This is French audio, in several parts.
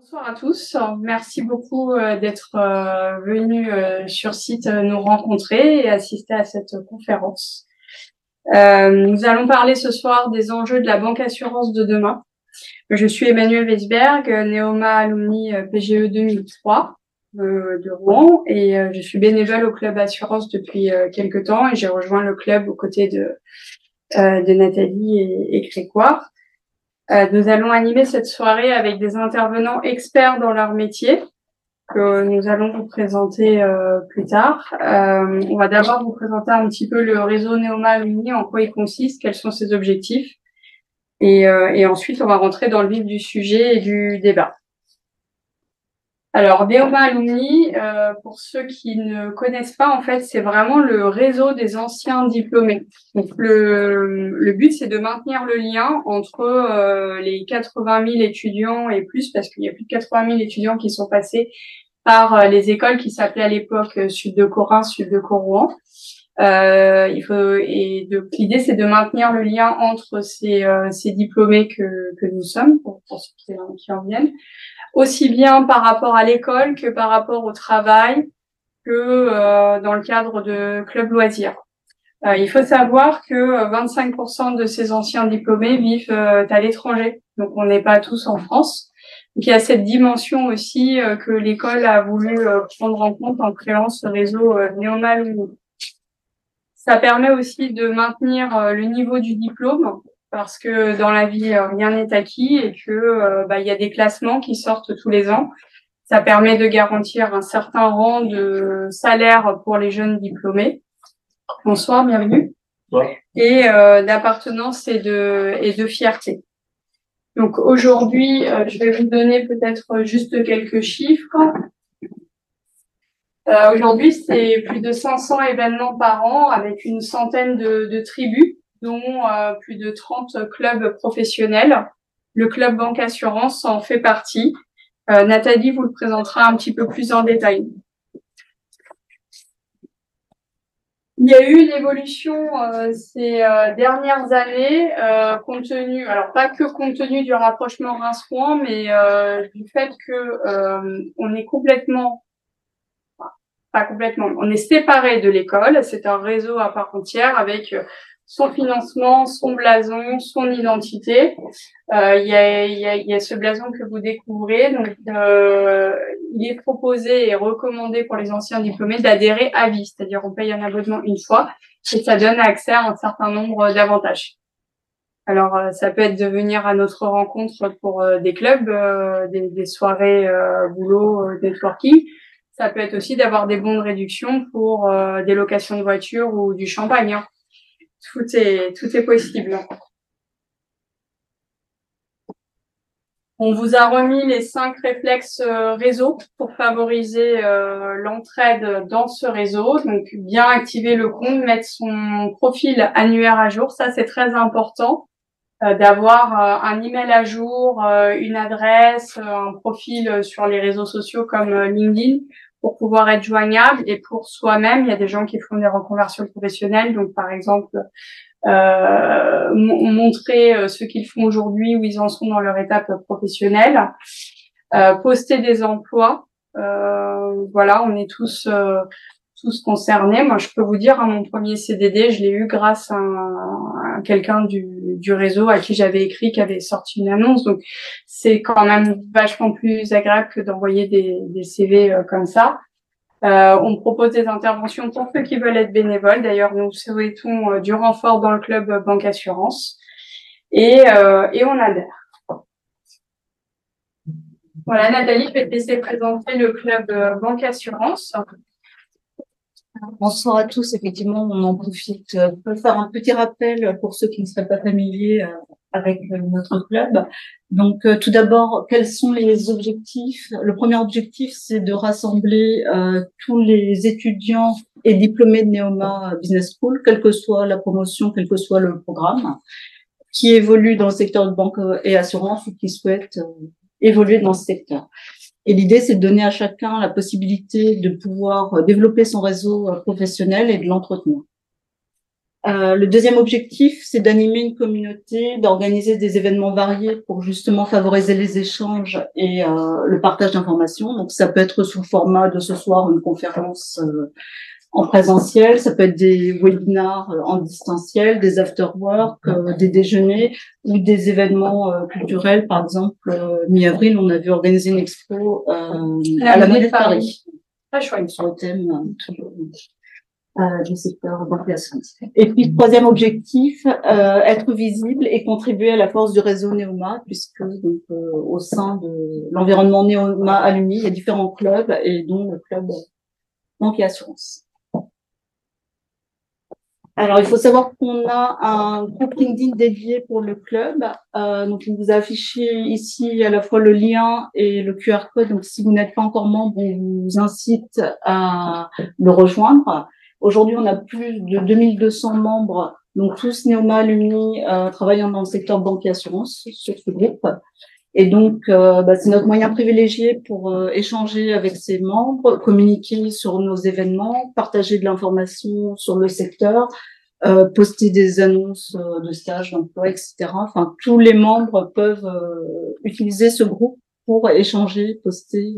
Bonsoir à tous. Merci beaucoup euh, d'être euh, venus euh, sur site nous rencontrer et assister à cette conférence. Nous allons parler ce soir des enjeux de la banque assurance de demain. Je suis Emmanuel Weisberg, Neoma Alumni PGE 2003 de Rouen et je suis bénévole au club assurance depuis quelques temps et j'ai rejoint le club aux côtés de, de Nathalie et, et Grégoire. Euh, nous allons animer cette soirée avec des intervenants experts dans leur métier que nous allons vous présenter euh, plus tard. Euh, on va d'abord vous présenter un petit peu le réseau Neoma Uni, en quoi il consiste, quels sont ses objectifs. Et, et ensuite, on va rentrer dans le vif du sujet et du débat. Alors, Neoma Alumni, euh, pour ceux qui ne connaissent pas, en fait, c'est vraiment le réseau des anciens diplômés. Le, le but, c'est de maintenir le lien entre euh, les 80 000 étudiants et plus, parce qu'il y a plus de 80 000 étudiants qui sont passés par euh, les écoles qui s'appelaient à l'époque Sud de Corin, Sud de Corouan. Euh, il faut et l'idée c'est de maintenir le lien entre ces, ces diplômés que, que nous sommes pour, pour ceux qui en viennent aussi bien par rapport à l'école que par rapport au travail, que euh, dans le cadre de clubs loisirs. Euh, il faut savoir que 25% de ces anciens diplômés vivent euh, à l'étranger, donc on n'est pas tous en France. Donc il y a cette dimension aussi que l'école a voulu prendre en compte en créant ce réseau néomal. Ça permet aussi de maintenir le niveau du diplôme parce que dans la vie, euh, rien n'est acquis et que euh, bah, il y a des classements qui sortent tous les ans. Ça permet de garantir un certain rang de salaire pour les jeunes diplômés. Bonsoir, bienvenue. Et euh, d'appartenance et de, et de fierté. Donc aujourd'hui, je vais vous donner peut-être juste quelques chiffres. aujourd'hui, c'est plus de 500 événements par an avec une centaine de, de tribus dont euh, plus de 30 clubs professionnels. Le club banque assurance en fait partie. Euh, Nathalie vous le présentera un petit peu plus en détail. Il y a eu une évolution euh, ces dernières années, compte tenu, alors pas que compte tenu du rapprochement reims mais du fait que on est complètement, pas complètement, on est séparé de l'école. C'est un réseau à part entière avec son financement, son blason, son identité. Euh, il y, a, y, a, y, a, ce blason que vous découvrez. Donc, euh, il est proposé et recommandé pour les anciens diplômés d'adhérer à vie, c'est-à-dire on paye un abonnement une fois et ça donne accès à un certain nombre d'avantages. Alors, euh, ça peut être de venir à notre rencontre pour euh, des clubs, des, des, soirées boulot, networking. Ça peut être aussi d'avoir des bons de réduction pour des locations de voitures ou du champagne. Hein tout est, tout est possible. On vous a remis les cinq réflexes euh, réseau pour favoriser euh, l'entraide dans ce réseau. Donc, bien activer le compte, mettre son profil annuaire à jour. Ça, c'est très important euh, d'avoir un email à jour, une adresse, un profil sur les réseaux sociaux comme LinkedIn pour pouvoir être joignable et pour soi-même. Il y a des gens qui font des reconversions professionnelles, donc par exemple euh, montrer euh, ce qu'ils font aujourd'hui, où ils en sont dans leur étape professionnelle, euh, poster des emplois. Euh, voilà, on est tous euh, tous concernés. Moi, je peux vous dire, à mon premier CDD, je l'ai eu grâce à, quelqu'un du, du réseau à qui j'avais écrit, qui avait sorti une annonce. Donc, c'est quand même vachement plus agréable que d'envoyer des, des CV euh, comme ça. Euh, on propose des interventions pour ceux qui veulent être bénévoles. D'ailleurs, nous souhaitons euh, du renfort dans le club Banque Assurance. Et, euh, et on adhère. Voilà, Nathalie, je vais te laisser présenter le club Banque Assurance. Bonsoir à tous. Effectivement, on en profite pour faire un petit rappel pour ceux qui ne seraient pas familiers avec notre club. Donc, euh, tout d'abord, quels sont les objectifs? Le premier objectif, c'est de rassembler euh, tous les étudiants et diplômés de Neoma Business School, quelle que soit la promotion, quel que soit le programme, qui évoluent dans le secteur de banque et assurance ou qui souhaitent euh, évoluer dans ce secteur. Et l'idée, c'est de donner à chacun la possibilité de pouvoir développer son réseau professionnel et de l'entretenir. Euh, le deuxième objectif, c'est d'animer une communauté, d'organiser des événements variés pour justement favoriser les échanges et euh, le partage d'informations. Donc, ça peut être sous format de ce soir une conférence euh, en présentiel, ça peut être des webinars euh, en distanciel, des after-work, euh, des déjeuners ou des événements culturels. Par exemple, mi-avril, on a vu organiser une expo à la Monnaie de Paris. Très chouette. Sur le thème euh, du secteur Et puis, troisième objectif, euh, être visible et contribuer à la force du réseau Neoma, puisque donc, euh, au sein de l'environnement Neoma Alumni, il y a différents clubs, et dont le club Banque et Assurance. Alors, il faut savoir qu'on a un groupe LinkedIn dédié pour le club. Euh, donc, il vous a affiché ici à la fois le lien et le QR code. Donc, si vous n'êtes pas encore membre, on vous incite à le rejoindre. Aujourd'hui, on a plus de 2200 membres, donc tous Neoma Alumni euh, travaillant dans le secteur banque et assurance sur ce groupe. Et donc, euh, bah, c'est notre moyen privilégié pour euh, échanger avec ses membres, communiquer sur nos événements, partager de l'information sur le secteur, euh, poster des annonces de stages, d'emploi, etc. Enfin, tous les membres peuvent utiliser ce groupe pour échanger, poster,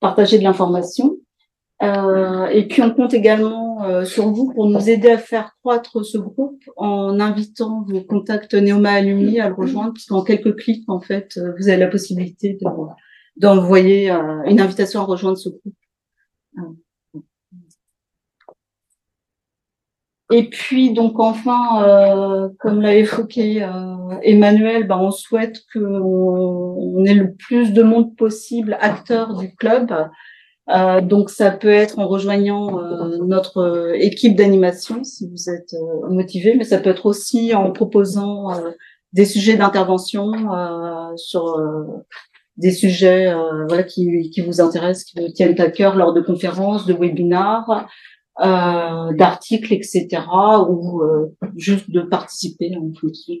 partager de l'information. Et puis on compte également euh, sur vous pour nous aider à faire croître ce groupe en invitant vos contacts Neoma Alumni à le rejoindre, puisqu'en quelques clics, en fait, euh, vous avez la possibilité d'envoyer une invitation à rejoindre ce groupe. Et puis donc enfin, comme l'a évoqué Emmanuel, ben, on souhaite qu'on ait le plus de monde possible acteur du club euh, donc ça peut être en rejoignant euh, notre euh, équipe d'animation si vous êtes motivé, mais ça peut être aussi en proposant des sujets d'intervention sur des sujets voilà qui, qui, vous intéressent, qui vous tiennent à cœur lors de conférences, de webinars, d'articles, etc. ou juste de participer en fonction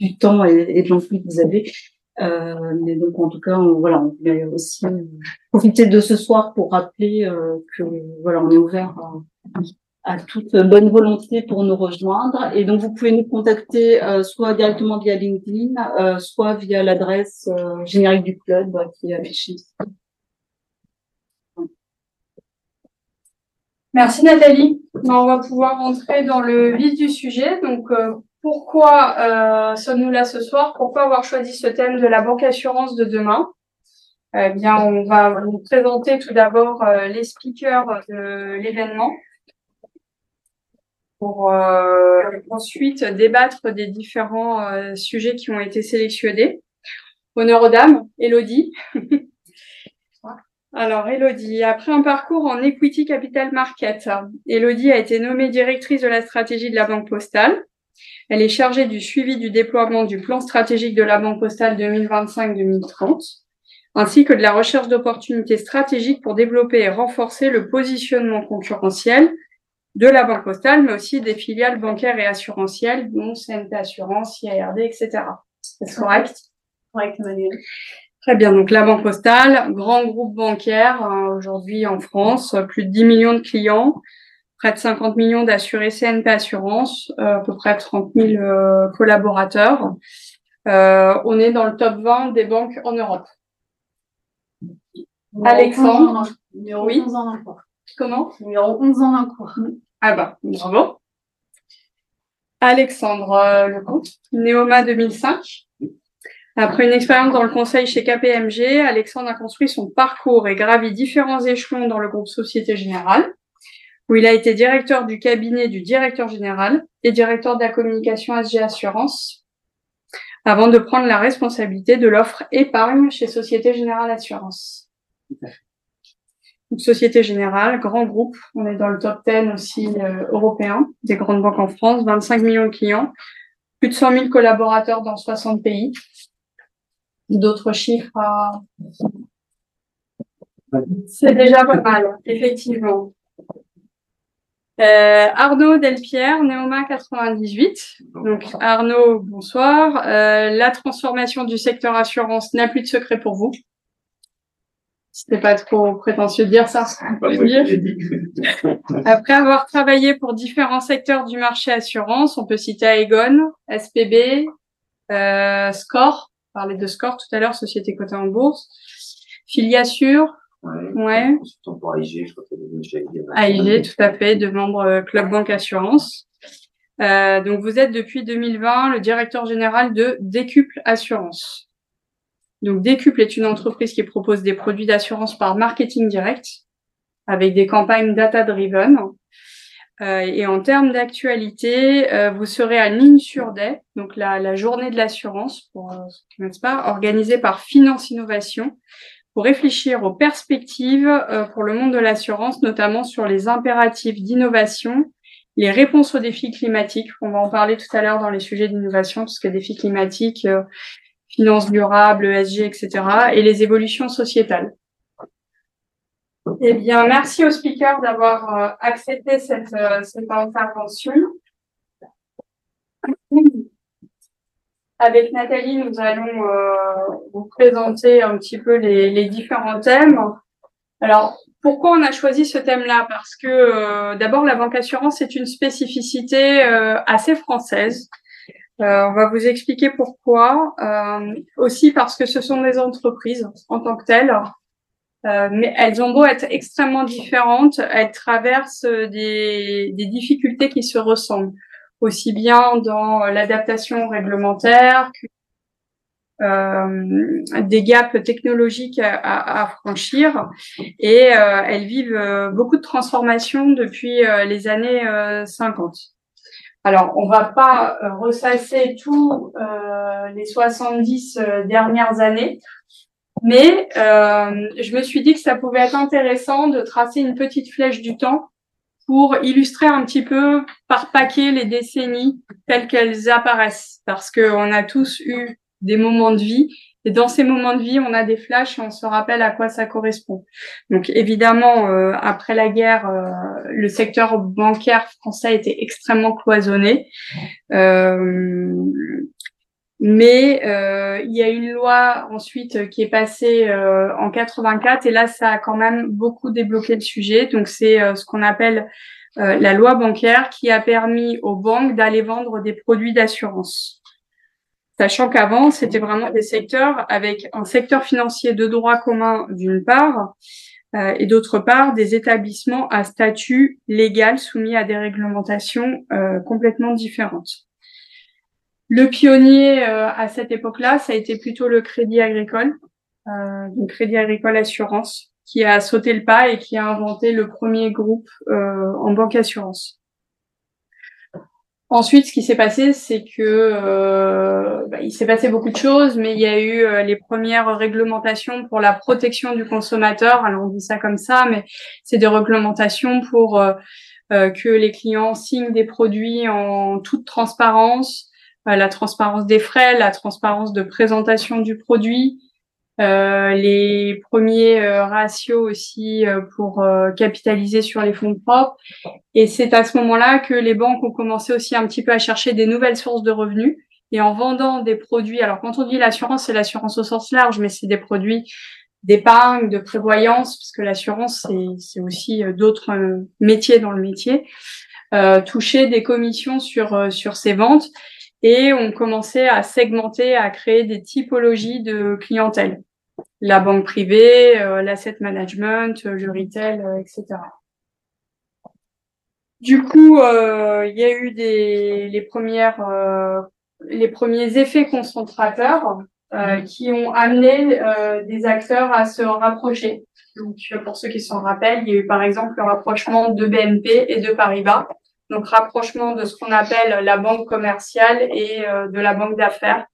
du temps et, et de l'envie que vous avez. Euh, mais donc en tout cas, on, voilà, on voulait aussi profiter de ce soir pour rappeler euh, que voilà, on est ouvert à, toute bonne volonté pour nous rejoindre. Et donc vous pouvez nous contacter euh, soit directement via LinkedIn, euh, soit via l'adresse euh, générique du club qui est affichée. Merci Nathalie. On va pouvoir rentrer dans le vif du sujet. Donc pourquoi euh, sommes-nous là ce soir? Pourquoi avoir choisi ce thème de la banque assurance de demain? Eh bien, on va vous présenter tout d'abord euh, les speakers de l'événement pour euh, ensuite débattre des différents euh, sujets qui ont été sélectionnés. Honneur aux dames, Elodie. Alors, Elodie, après un parcours en Equity Capital Market, Elodie a été nommée directrice de la stratégie de la Banque Postale. Elle est chargée du suivi du déploiement du plan stratégique de la Banque postale 2025-2030, ainsi que de la recherche d'opportunités stratégiques pour développer et renforcer le positionnement concurrentiel de la Banque postale, mais aussi des filiales bancaires et assurantielles, dont CNP Assurance, IARD, etc. C'est correct? Correct, Emmanuel. Très bien. Donc, la Banque postale, grand groupe bancaire hein, aujourd'hui en France, plus de 10 millions de clients, près de 50 millions d'assurés CNP Assurance, euh, à peu près 30 000 euh, collaborateurs. Euh, on est dans le top 20 des banques en Europe. Alexandre, numéro oui. 11 ans cours. Comment? Numéro 11 ans d'un cours. Ah bah, bravo. Alexandre Lecomte, Néoma 2005. Après une expérience dans le conseil chez KPMG, Alexandre a construit son parcours et gravi différents échelons dans le groupe Société Générale où il a été directeur du cabinet du directeur général et directeur de la communication SG Assurance, avant de prendre la responsabilité de l'offre épargne chez Société Générale Assurance. Société Générale, grand groupe, on est dans le top 10 aussi euh, européen des grandes banques en France, 25 millions de clients, plus de 100 000 collaborateurs dans 60 pays. D'autres chiffres C'est déjà pas mal, effectivement. Euh, Arnaud Delpierre, Néoma 98. Donc Arnaud, bonsoir. Euh, la transformation du secteur assurance n'a plus de secret pour vous. C'était pas trop prétentieux de dire ça. Après avoir travaillé pour différents secteurs du marché assurance, on peut citer Aegon, SPB, euh, Score, parler de Score tout à l'heure, société cotée en bourse, Filiassure, ouais. Pour AIG, je crois AIG, tout à fait, de membres euh, Club Banque Assurance. Euh, donc vous êtes depuis 2020 le directeur général de Décuple Assurance. Donc, Décuple est une entreprise qui propose des produits d'assurance par marketing direct avec des campagnes data-driven. Euh, et en termes d'actualité, euh, vous serez à sur Day, donc la, journée de l'assurance, pour euh, ceux qui ne pas, organisée par Finance Innovation, pour réfléchir aux perspectives pour le monde de l'assurance, notamment sur les impératifs d'innovation, les réponses aux défis climatiques. On va en parler tout à l'heure dans les sujets d'innovation, parce que défis climatiques, finances durables, ESG, etc., et les évolutions sociétales. Eh bien, merci aux speakers d'avoir euh, accepté cette, euh, cette intervention. Avec Nathalie, nous allons euh, vous présenter un petit peu les, différents thèmes. Alors, pourquoi on a choisi ce thème-là? Parce que d'abord, la banque assurance est une spécificité assez française. Euh, on va vous expliquer pourquoi. Euh, aussi parce que ce sont des entreprises en tant que telles, euh, mais elles ont beau être extrêmement différentes, elles traversent des difficultés qui se ressemblent, aussi bien dans l'adaptation réglementaire que euh, des gaps technologiques à, à franchir et euh, elles vivent beaucoup de transformations depuis les années 50. Alors, on va pas euh, ressasser tous euh, les 70 euh, dernières années, mais je me suis dit que ça pouvait être intéressant de tracer une petite flèche du temps pour illustrer un petit peu par paquet les décennies telles qu'elles apparaissent, parce qu'on a tous eu des moments de vie et dans ces moments de vie, on a des flashs et on se rappelle à quoi ça correspond. Donc évidemment, euh, après la guerre, euh, le secteur bancaire français était extrêmement cloisonné. Euh, mais il y a une loi ensuite qui est passée en 84 et là, ça a quand même beaucoup débloqué le sujet. Donc c'est ce qu'on appelle la loi bancaire qui a permis aux banques d'aller vendre des produits d'assurance sachant qu'avant, c'était vraiment des secteurs avec un secteur financier de droit commun d'une part, euh, et d'autre part, des établissements à statut légal soumis à des réglementations euh, complètement différentes. Le pionnier euh, à cette époque-là, ça a été plutôt le Crédit Agricole, donc Crédit Agricole Assurance, qui a sauté le pas et qui a inventé le premier groupe en banque assurance. Ensuite, ce qui s'est passé, c'est que euh, bah, il s'est passé beaucoup de choses, mais il y a eu euh, les premières réglementations pour la protection du consommateur. Alors on dit ça comme ça, mais c'est des réglementations pour euh, que les clients signent des produits en toute transparence, la transparence des frais, la transparence de présentation du produit, euh, les premiers euh, ratios aussi euh, pour capitaliser sur les fonds propres. Et c'est à ce moment-là que les banques ont commencé aussi un petit peu à chercher des nouvelles sources de revenus. Et en vendant des produits, alors quand on dit l'assurance, c'est l'assurance au sens large, mais c'est des produits d'épargne, de prévoyance, parce que l'assurance, c'est aussi d'autres métiers dans le métier, euh, toucher des commissions sur, sur ces ventes et on commençait à segmenter, à créer des typologies de clientèle. La banque privée, euh, l'asset management, le retail, euh, etc. Du coup, euh, il y a eu des, les, premières, les premiers effets concentrateurs qui ont amené des acteurs à se rapprocher. Donc, pour ceux qui s'en rappellent, il y a eu par exemple le rapprochement de BNP et de Paribas donc rapprochement de ce qu'on appelle la banque commerciale et euh, de la banque d'affaires.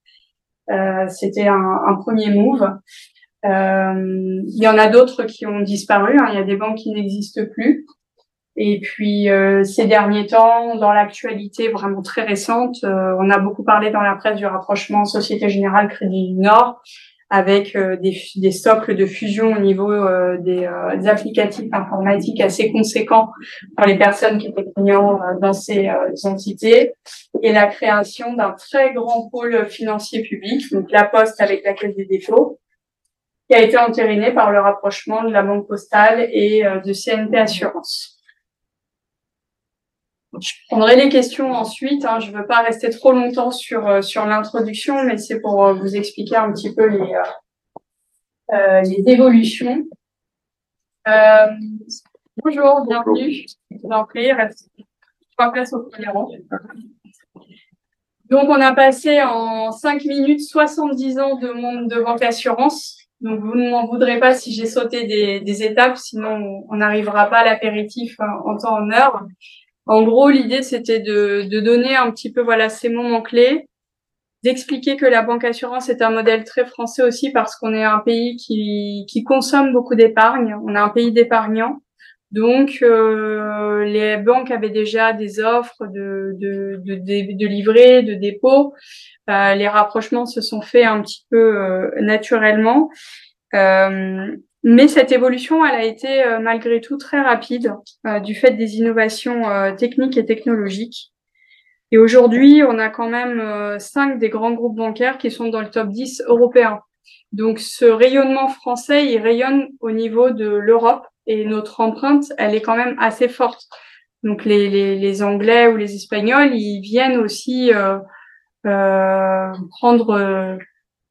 Euh, C'était un, premier move. Euh, il y en a d'autres qui ont disparu. Hein. Il y a des banques qui n'existent plus. Et puis ces derniers temps, dans l'actualité vraiment très récente, on a beaucoup parlé dans la presse du rapprochement Société Générale Crédit du Nord avec euh, des, des, socles de fusion au niveau euh, des, euh, des, applicatifs informatiques assez conséquents pour les personnes qui étaient clients dans ces entités, et la création d'un très grand pôle financier public, donc la Poste avec la Caisse des dépôts, qui a été entériné par le rapprochement de la Banque Postale et de CNP Assurance. Je prendrai les questions ensuite. Hein. Je ne veux pas rester trop longtemps sur, sur l'introduction, mais c'est pour vous expliquer un petit peu les, euh, les évolutions. Euh, bonjour, bienvenue. Reste trois places au premier rang. Donc, on a passé en cinq minutes 70 ans de monde de banque assurance. Donc, vous ne m'en voudrez pas si j'ai sauté des, des, étapes, sinon on n'arrivera pas à l'apéritif en temps en heure. En gros, l'idée, c'était de, de, donner un petit peu voilà ces moments clés, d'expliquer que la banque assurance est un modèle très français aussi parce qu'on est un pays qui, qui consomme beaucoup d'épargne. On est un pays d'épargnants. Donc, euh, les banques avaient déjà des offres de, de, de, de, livrets, de dépôts. Euh, les rapprochements se sont faits un petit peu euh, naturellement. Euh, mais cette évolution, elle a été euh, malgré tout très rapide du fait des innovations techniques et technologiques. Et aujourd'hui, on a quand même euh, cinq des grands groupes bancaires qui sont dans le top 10 européen. Donc ce rayonnement français, il rayonne au niveau de l'Europe et notre empreinte, elle est quand même assez forte. Donc les, les, Anglais ou les Espagnols, ils viennent aussi euh, euh, prendre euh,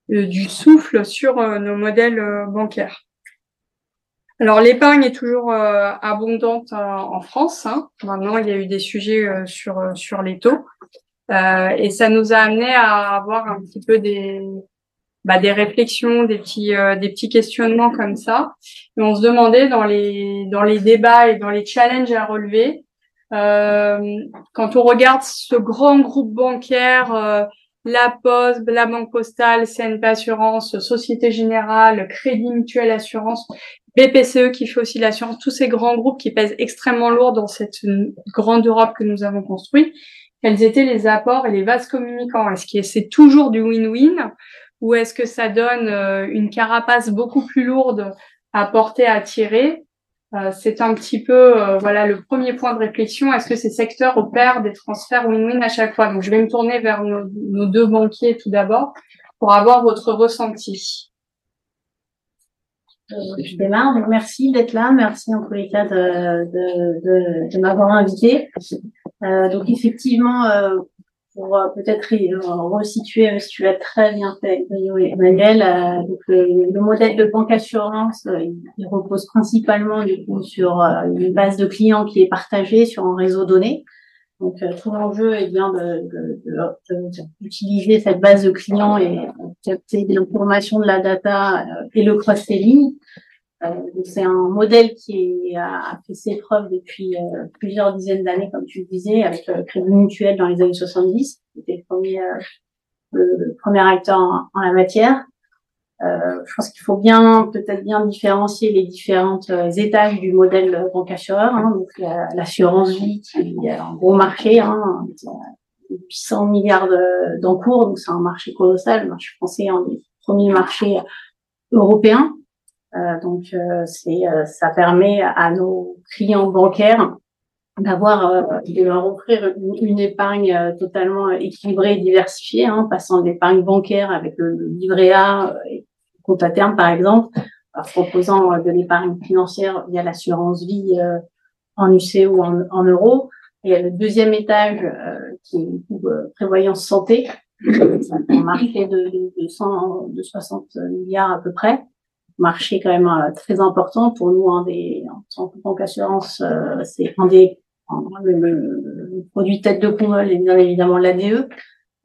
du souffle sur nos modèles bancaires. Alors l'épargne est toujours euh, abondante euh, en France. Hein. Maintenant, il y a eu des sujets euh, sur sur les taux et ça nous a amené à avoir un petit peu des bah, des réflexions, des petits des petits questionnements comme ça. Et on se demandait dans les dans les débats et dans les challenges à relever, quand on regarde ce grand groupe bancaire la Poste, la Banque Postale, CNP Assurance, Société Générale, Crédit Mutuel Assurance, BPCE qui fait aussi l'assurance, tous ces grands groupes qui pèsent extrêmement lourd dans cette grande Europe que nous avons construite, quels étaient les apports et les vases communicants Est-ce que c'est toujours du win-win? Ou est-ce que ça donne euh, une carapace beaucoup plus lourde à porter, à tirer? Euh, C'est un petit peu euh, voilà le premier point de réflexion. Est-ce que ces secteurs opèrent des transferts win-win à chaque fois? Donc je vais me tourner vers nos deux banquiers tout d'abord pour avoir votre ressenti. Euh, je démarre. Donc, merci d'être là. Merci en tous les cas de, de, de, de m'avoir invité. Euh, donc, effectivement, euh, pour euh, peut-être resituer, si tu l'as très bien fait, Emmanuel, euh, le, le, modèle de banque assurance, il, repose principalement du coup sur une base de clients qui est partagée sur un réseau donné. Donc, tout l'enjeu est bien d'utiliser cette base de clients et capter de l'information, de la data et le cross-selling. Euh, c'est un modèle qui a fait ses preuves depuis euh, plusieurs dizaines d'années, comme tu le disais, avec le Crédit Mutuel dans les années 70, c'était le premier, euh, le, premier acteur en, la matière. Euh, je pense qu'il faut bien, peut-être bien différencier les différentes étages du modèle banque assureur. Hein, donc l'assurance vie qui est un gros marché, hein, 800 milliards d'encours, donc c'est un marché colossal, le marché français, un des premiers marchés européens. Euh, donc, euh, c'est, euh, ça permet à nos clients bancaires d'avoir, de leur offrir une, épargne totalement équilibrée et diversifiée, hein, passant d'épargne bancaire avec le, livret A et à terme, par exemple, en proposant de l'épargne financière via l'assurance vie en UC ou en, en euros. Et le deuxième étage qui est prévoyance santé, un marché de, de, de, 100, de 60 milliards à peu près, marché quand même euh, très important pour nous un des en tant que banque assurance euh, c'est un des produit tête de et bien évidemment l'ADE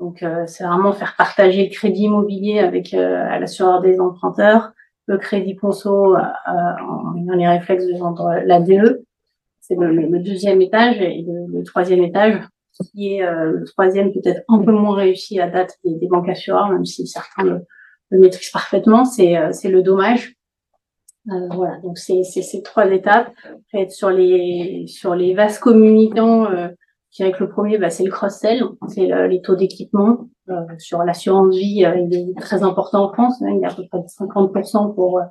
donc euh, c'est vraiment faire partager le crédit immobilier avec l'assureur des emprunteurs le crédit conso en les réflexes de vendre l'ADE c'est le, deuxième étage et le, troisième étage qui est le troisième peut-être un peu moins réussi à date des, des banques assureurs même si certains le, le maîtrise parfaitement, c'est euh, le dommage. Euh, voilà, donc c'est ces trois étapes. Sur les sur les vases communicants, euh, je dirais que le premier, bah, c'est le cross-sell, c'est les taux d'équipement. Euh, sur l'assurance vie, euh, il est très important en France, hein, il a à peu près 50% pour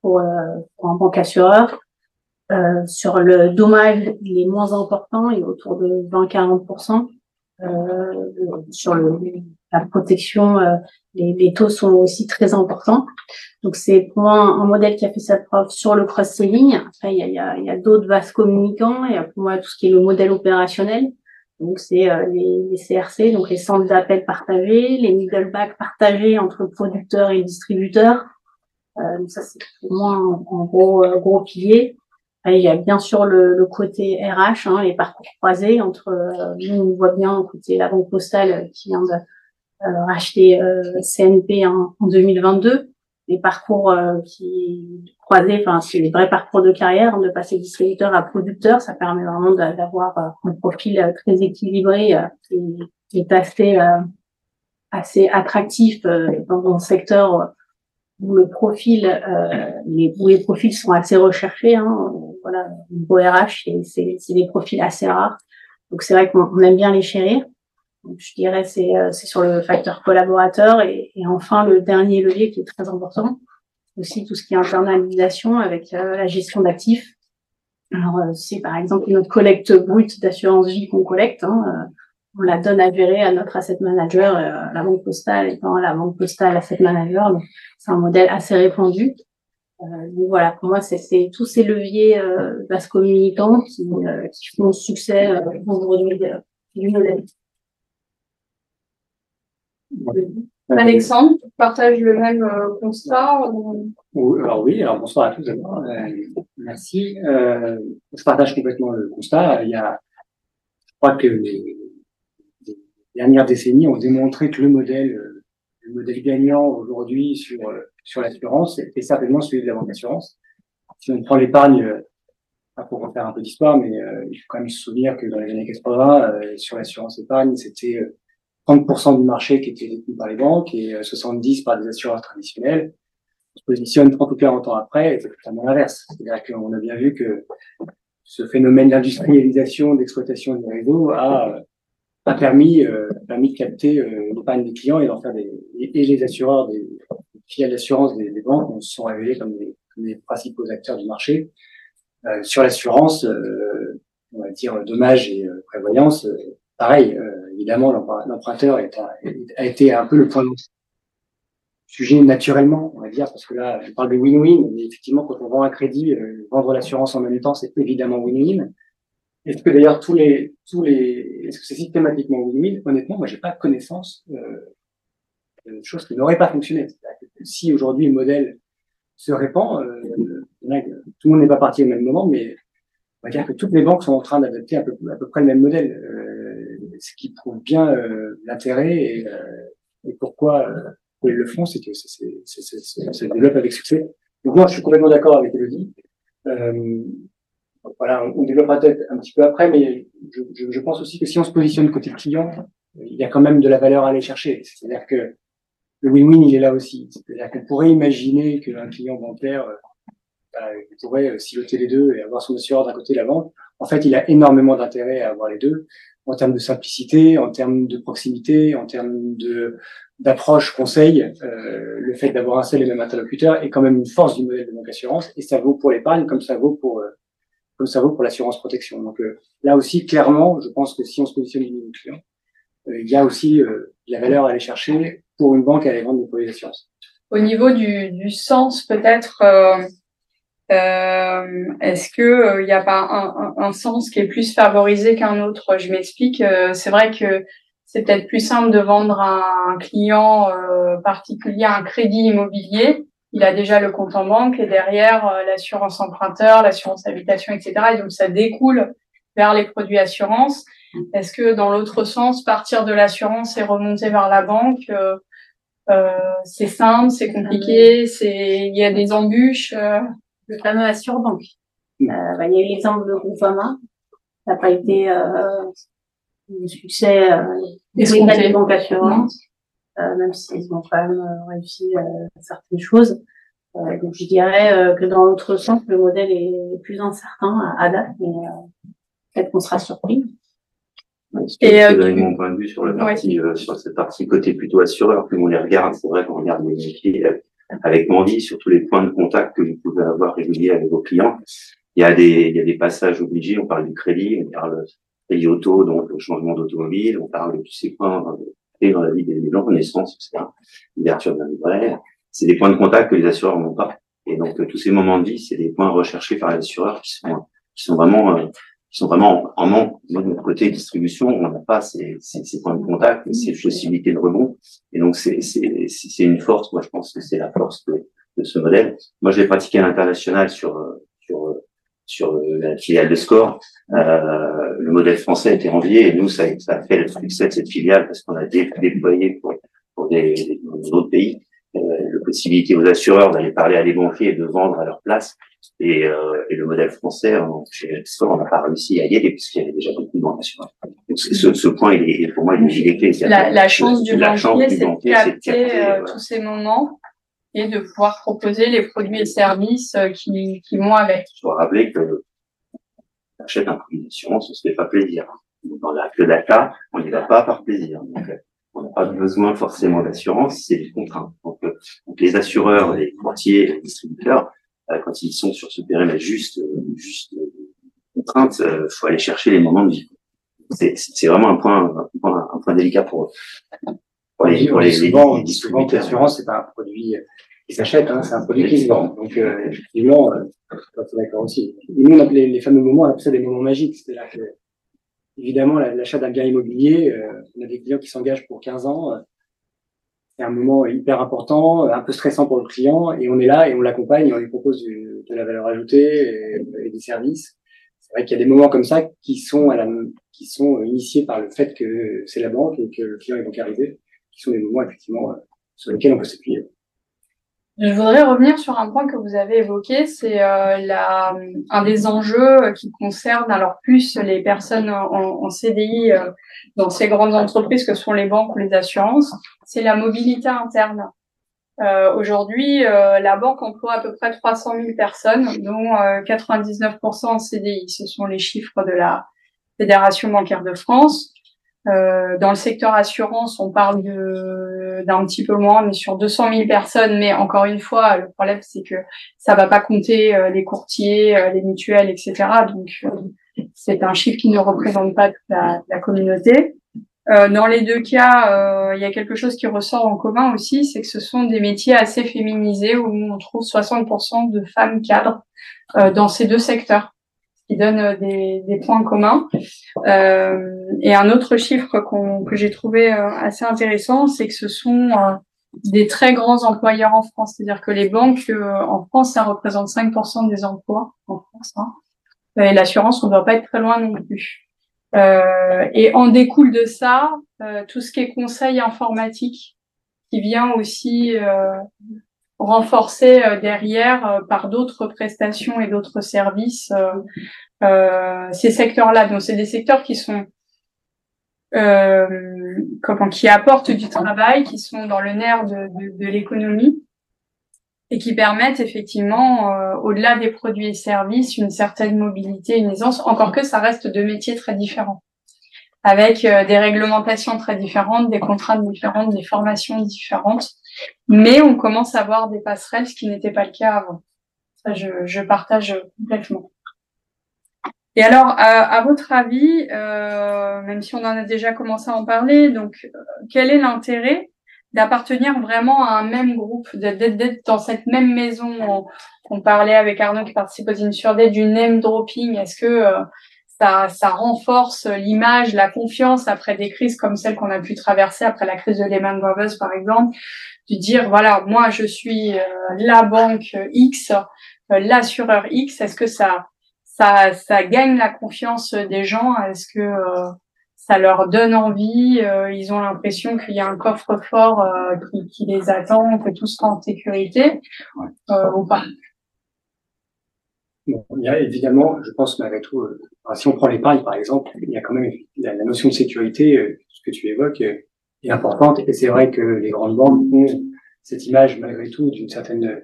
pour, pour un banque assureur. Euh, sur le dommage, il est moins important, il est autour de 20-40%. Euh, sur le la protection, les, les, taux sont aussi très importants. Donc c'est pour moi un, modèle qui a fait sa preuve sur le cross-selling. Après, il y a, y a, y a d'autres vases communicants. Il pour moi tout ce qui est le modèle opérationnel. Donc c'est les, les, CRC, donc les centres d'appel partagés, les middle back partagés entre producteurs et distributeurs. Euh, donc ça c'est pour moi un, gros gros pilier il y a bien sûr le, le côté RH, hein, les parcours croisés entre euh, nous on voit bien côté la banque postale qui vient de euh, racheter euh, CNP en, en, 2022, les parcours euh, qui croisés, enfin c'est les vrais parcours de carrière, de passer distributeur à producteur, ça permet vraiment d'avoir un profil très équilibré et, et assez assez attractif dans un secteur où le profil, où les profils sont assez recherchés. Hein, voilà, niveau RH, c'est des profils assez rares. Donc c'est vrai qu'on aime bien les chérir. Donc, je dirais c'est euh, c'est sur le facteur collaborateur et, et, enfin le dernier levier qui est très important, aussi tout ce qui est internalisation avec euh, la gestion d'actifs. Alors euh, c'est par exemple notre collecte brute d'assurance vie qu'on collecte. Hein, on la donne à gérer à notre asset manager, euh, la banque postale étant la banque postale asset manager. C'est un modèle assez répandu. Euh, donc voilà, pour moi, c'est tous ces leviers euh, basse communicants qui, qui font le succès aujourd'hui du modèle. Alexandre, tu partages le même constat Alors oui, alors bonsoir à tous d'abord. merci. je partage complètement le constat. Il y a, je crois que les, dernières décennies ont démontré que le modèle, euh, le modèle gagnant aujourd'hui sur, euh, sur l'assurance est certainement celui de la banque d'assurance. Si on prend l'épargne, euh, pas pour refaire un peu d'histoire, mais il faut quand même se souvenir que dans les années 80, sur l'assurance épargne, c'était 30% du marché qui était détenu par les banques et 70% par des assureurs traditionnels. On se positionne 30 ou 40 ans après, c'est totalement l'inverse. C'est-à-dire qu'on a bien vu que ce phénomène d'industrialisation, d'exploitation du réseau a a permis, euh, permis de capter euh, l'épargne des clients et d'en faire des et, les assureurs des filiales d'assurance des, des, banques se sont révélés comme des, comme des principaux acteurs du marché. Euh, sur l'assurance, euh, on va dire dommage et euh, prévoyance, pareil, évidemment l'emprunteur a été un peu le point de sujet naturellement, on va dire, parce que là, je parle de win-win, mais effectivement, quand on vend un crédit, vendre l'assurance en même temps, c'est évidemment win-win. Est-ce que d'ailleurs tous les tous les est-ce que c'est systématiquement win-win? Honnêtement, moi j'ai pas connaissance euh, de choses qui n'auraient pas fonctionné. Que si aujourd'hui le modèle se répand, euh, tout le monde n'est pas parti au même moment, mais on va dire que toutes les banques sont en train d'adapter à peu, près le même modèle, euh, ce qui prouve bien euh, l'intérêt et, euh, et, pourquoi, euh, ils le font, c'est que ça développe avec succès. Donc moi je suis complètement d'accord avec Elodie. Euh, voilà, on, développera peut-être un petit peu après, mais je, je, je, pense aussi que si on se positionne côté client, il y a quand même de la valeur à aller chercher. C'est-à-dire que le win-win, il est là aussi. C'est-à-dire qu'on pourrait imaginer qu'un client bancaire bah, pourrait siloter les deux et avoir son assureur d'un côté de la banque. En fait, il a énormément d'intérêt à avoir les deux en termes de simplicité, en termes de proximité, en termes de d'approche conseil. Euh, le fait d'avoir un seul et même interlocuteur est quand même une force du modèle de banque assurance et ça vaut pour l'épargne comme ça vaut pour euh, comme ça vaut pour l'assurance protection. Donc euh, là aussi, clairement, je pense que si on se positionne du client, euh, il y a aussi euh, la valeur à aller chercher pour une banque à aller vendre des produits d'assurance. Au niveau du, du sens, peut-être, euh, est-ce que il n'y a pas un, un, un, sens qui est plus favorisé qu'un autre? Je m'explique. c'est vrai que c'est peut-être plus simple de vendre à un client particulier un crédit immobilier il a déjà le compte en banque et derrière euh, l'assurance emprunteur, l'assurance habitation, etc. Et donc ça découle vers les produits assurance. Est-ce que dans l'autre sens, partir de l'assurance et remonter vers la banque, euh, euh, c'est simple, c'est compliqué, c'est il y a des embûches. Euh... Le fameux assurbanque. Euh, bah, il y a eu l'exemple de Groupama. Ça n'a pas été euh, un succès euh, des banques assurances. Euh, même s'ils ont quand même euh, réussi euh, certaines choses. donc je dirais que dans l'autre sens, le modèle est plus incertain à, date, mais peut-être qu'on sera surpris. Et euh, mon point de vue sur la partie, sur cette partie côté plutôt assureur, que on les regarde, c'est vrai qu'on regarde les métiers avec Mandy sur tous les points de contact que vous pouvez avoir réguliers avec vos clients. Il y a des, passages obligés. On parle du crédit, on parle crédit auto, donc le changement d'automobile, on parle de tous ces points dans la vie des gens, naissance, etc., l'ouverture d'un livret. C'est des points de contact que les assureurs n'ont pas. Et donc, tous ces moments de vie, c'est des points recherchés par les assureurs qui sont, qui sont vraiment, qui sont vraiment en manque. de notre côté distribution, on n'a pas ces, ces, ces, points de contact, ces possibilités de rebond. Et donc, c'est une force. Moi, je pense que c'est la force de, de, ce modèle. Moi, je l'ai pratiqué à l'international sur, sur, sur la filiale de Score. Euh, le modèle français a été envié et nous, ça, ça a fait le succès de cette filiale parce qu'on a déployé pour, pour des, des, autres pays euh, la possibilité aux assureurs d'aller parler à des banquiers et de vendre à leur place. Et, euh, et le modèle français, on, chez on n'a pas réussi à y aller puisqu'il y avait déjà beaucoup de banques. Donc ce, ce point, il est, pour moi, il est. La, la chance du banquier, c'est de capter euh, tous ces moments et de pouvoir proposer les produits et services euh, qui, qui vont avec. Je dois rappeler que achète un produit d'assurance, on se fait pas plaisir. Dans la que data, on n'y va pas par plaisir. Donc, euh, on n'a pas besoin forcément d'assurance, c'est des contraintes. Donc, euh, donc, les assureurs, les courtiers, les distributeurs, quand ils sont sur ce périmètre juste, juste contrainte, il faut aller chercher les moments de vie. C'est vraiment un point, un point, un point délicat pour eux. Pour les, pour les, souvent, les, souvent que l'assurance, c'est pas un produit qui s'achète, hein, c'est un produit qui se vend. Donc, euh, effectivement, euh, d'accord aussi. Et nous, on appelle les, les, fameux moments, on appelle ça des moments magiques. C'est-à-dire que, évidemment, l'achat d'un bien immobilier, euh, on a des clients qui s'engagent pour 15 ans. C'est un moment hyper important, un peu stressant pour le client, et on est là et on l'accompagne, on lui propose de, la valeur ajoutée et, et des services. C'est vrai qu'il y a des moments comme ça qui sont à la, qui sont initiés par le fait que c'est la banque et que le client est bancarisé qui sont des moments effectivement sur lesquels on peut s'appuyer. Je voudrais revenir sur un point que vous avez évoqué, c'est euh, un des enjeux qui concerne alors plus les personnes en, en CDI euh, dans ces grandes entreprises que sont les banques ou les assurances, c'est la mobilité interne. Euh, Aujourd'hui, euh, la banque emploie à peu près 300 000 personnes, dont 99% en CDI. Ce sont les chiffres de la Fédération bancaire de France. Euh, dans le secteur assurance, on parle d'un petit peu moins, mais sur 200 000 personnes. Mais encore une fois, le problème c'est que ça va pas compter euh, les courtiers, euh, les mutuelles, etc. Donc euh, c'est un chiffre qui ne représente pas la communauté. Dans les deux cas, il y a quelque chose qui ressort en commun aussi, c'est que ce sont des métiers assez féminisés où on trouve 60% de femmes cadres dans ces deux secteurs qui donne euh, des, des points communs. Euh, et un autre chiffre que j'ai trouvé euh, assez intéressant, c'est que ce sont euh, des très grands employeurs en France. C'est-à-dire que les banques en France, ça représente 5% des emplois en France. Hein. Et l'assurance, on ne doit pas être très loin non plus. Euh, et en découle de ça tout ce qui est conseil informatique, qui vient aussi renforcés euh, derrière euh, par d'autres prestations et d'autres services euh, ces secteurs-là. Donc c'est des secteurs qui sont comment qui apportent du travail, qui sont dans le nerf de, de, de l'économie et qui permettent effectivement, au-delà des produits et services, une certaine mobilité, une aisance, encore que ça reste deux métiers très différents, avec des réglementations très différentes, des contraintes différentes, des formations différentes. Mais on commence à voir des passerelles, ce qui n'était pas le cas avant. Ça, je, je partage complètement. Et alors, à, votre avis, euh, même si on en a déjà commencé à en parler, donc euh, quel est l'intérêt d'appartenir vraiment à un même groupe, d'être dans cette même maison. On, parlait avec Arnaud qui participe aux Insurdés du name dropping. Est-ce que euh, ça, ça, renforce l'image, la confiance après des crises comme celle qu'on a pu traverser après la crise de Lehman Brothers, par exemple de dire voilà moi je suis euh, la banque X, euh, l'assureur X, est-ce que ça ça ça gagne la confiance des gens? Est-ce que euh, ça leur donne envie Ils ont l'impression qu'il y a un coffre-fort qui, qui, les attend, que tout sera en sécurité ou pas Bon, il y a évidemment, je pense malgré tout, si on prend l'épargne par exemple, il y a quand même la, la notion de sécurité, ce que tu évoques, est importante. Et c'est vrai que les grandes banques ont cette image, malgré tout, d'une certaine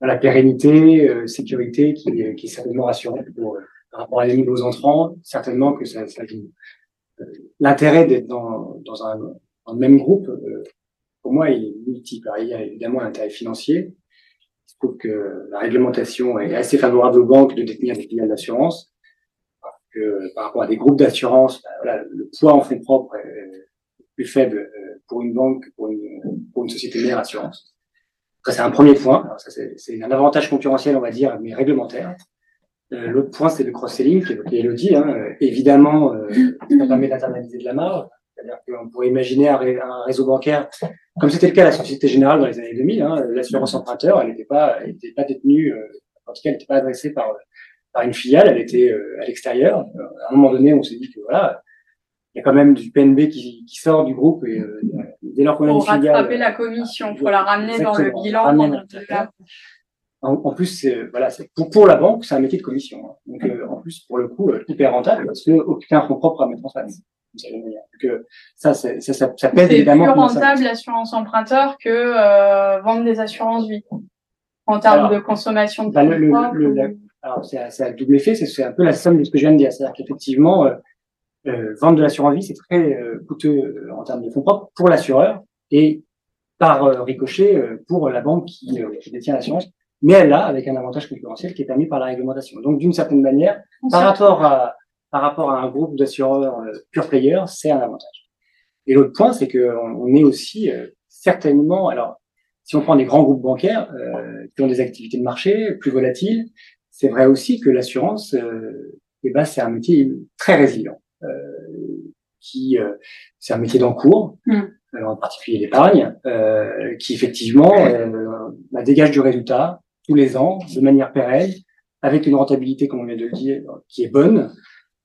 la pérennité, euh, sécurité qui, qui est certainement rassurante pour, euh, par rapport à les nouveaux entrants. Certainement que ça, ça euh, l'intérêt d'être dans, dans un, un, même groupe, pour moi, il est multiple. il y a évidemment l'intérêt financier. Il se trouve que la réglementation est assez favorable aux banques de détenir des filiales d'assurance. Que par rapport à des groupes d'assurance, bah, voilà, le poids en fonds propres est, plus faible euh, pour une banque, pour une, pour une société mère assurance. c'est un premier point. c'est un avantage concurrentiel, on va dire, mais réglementaire. Euh, l'autre point, c'est le cross-selling, qui Elodie. Hein. Évidemment, euh, ça permet d'internaliser de la marge. C'est-à-dire qu'on pourrait imaginer un, réseau bancaire, comme c'était le cas à la Société Générale dans les années 2000, hein, l'assurance emprunteur, elle n'était pas, elle pas détenue, euh, en tout cas, elle n'était pas adressée par, par une filiale, elle était euh, à l'extérieur. À un moment donné, on s'est dit que voilà, il y a quand même du PNB qui, qui sort du groupe et euh, dès lors qu'on a une filiale. Pour rattraper la commission, faut la ramener dans le bilan. En, plus, c'est, voilà, c'est, pour, pour la banque, c'est un métier de commission. Hein. Donc, euh, en plus, pour le coup, hyper rentable parce que aucun fonds propre à mettre en face. Donc, ça, ça, ça, ça pèse évidemment. C'est plus rentable l'assurance emprunteur que euh, vendre des assurances vie en termes de consommation de bah, le, le, alors, c'est, c'est un double effet, c'est, c'est un peu la somme de ce que je viens de dire. C'est-à-dire qu'effectivement, euh, euh, vendre de l'assurance vie, c'est très euh, coûteux euh, en termes de fonds propres pour l'assureur et par ricochet pour la banque qui, qui détient l'assurance. Mais elle a avec un avantage concurrentiel qui est permis par la réglementation. Donc, d'une certaine manière, par rapport à par rapport à un groupe d'assureurs pure player, c'est un avantage. Et l'autre point, c'est que on est aussi certainement, alors si on prend des grands groupes bancaires euh, qui ont des activités de marché plus volatiles, c'est vrai aussi que l'assurance, euh, eh ben, c'est un métier très résilient. Euh, qui euh, c'est un métier d'encours, mm. euh, en particulier l'épargne, qui effectivement bah, dégage du résultat tous les ans de manière pérenne, avec une rentabilité, comme on vient de le dire, qui est bonne.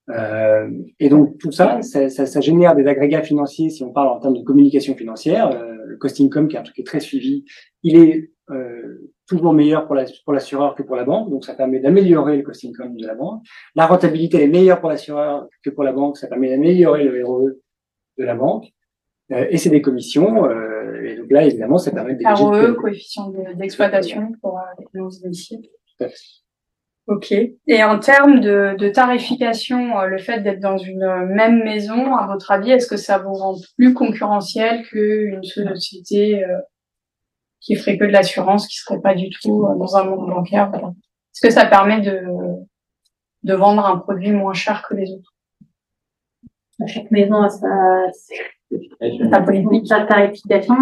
Euh, et donc tout ça ça, ça, ça, génère des agrégats financiers, si on parle en termes de communication financière. Euh, le cost income, qui est un truc qui est très suivi, il est euh, toujours meilleur pour l'assureur que pour la banque, donc ça permet d'améliorer le cost income de la banque. La rentabilité est meilleure pour l'assureur que pour la banque, ça permet d'améliorer le ROE de la banque. Euh, et c'est des commissions, euh, donc là, évidemment, ça permet de... ROE, coefficient d'exploitation pour euh, les initiés. Ok. Et en termes de, de tarification, euh, le fait d'être dans une même maison, à votre avis, est-ce que ça vous rend plus concurrentiel qu'une société qui ferait que de l'assurance, qui serait pas du tout euh, dans un monde bancaire. Est-ce que ça permet de, de vendre un produit moins cher que les autres? Chaque maison a sa, sa politique, sa tarification.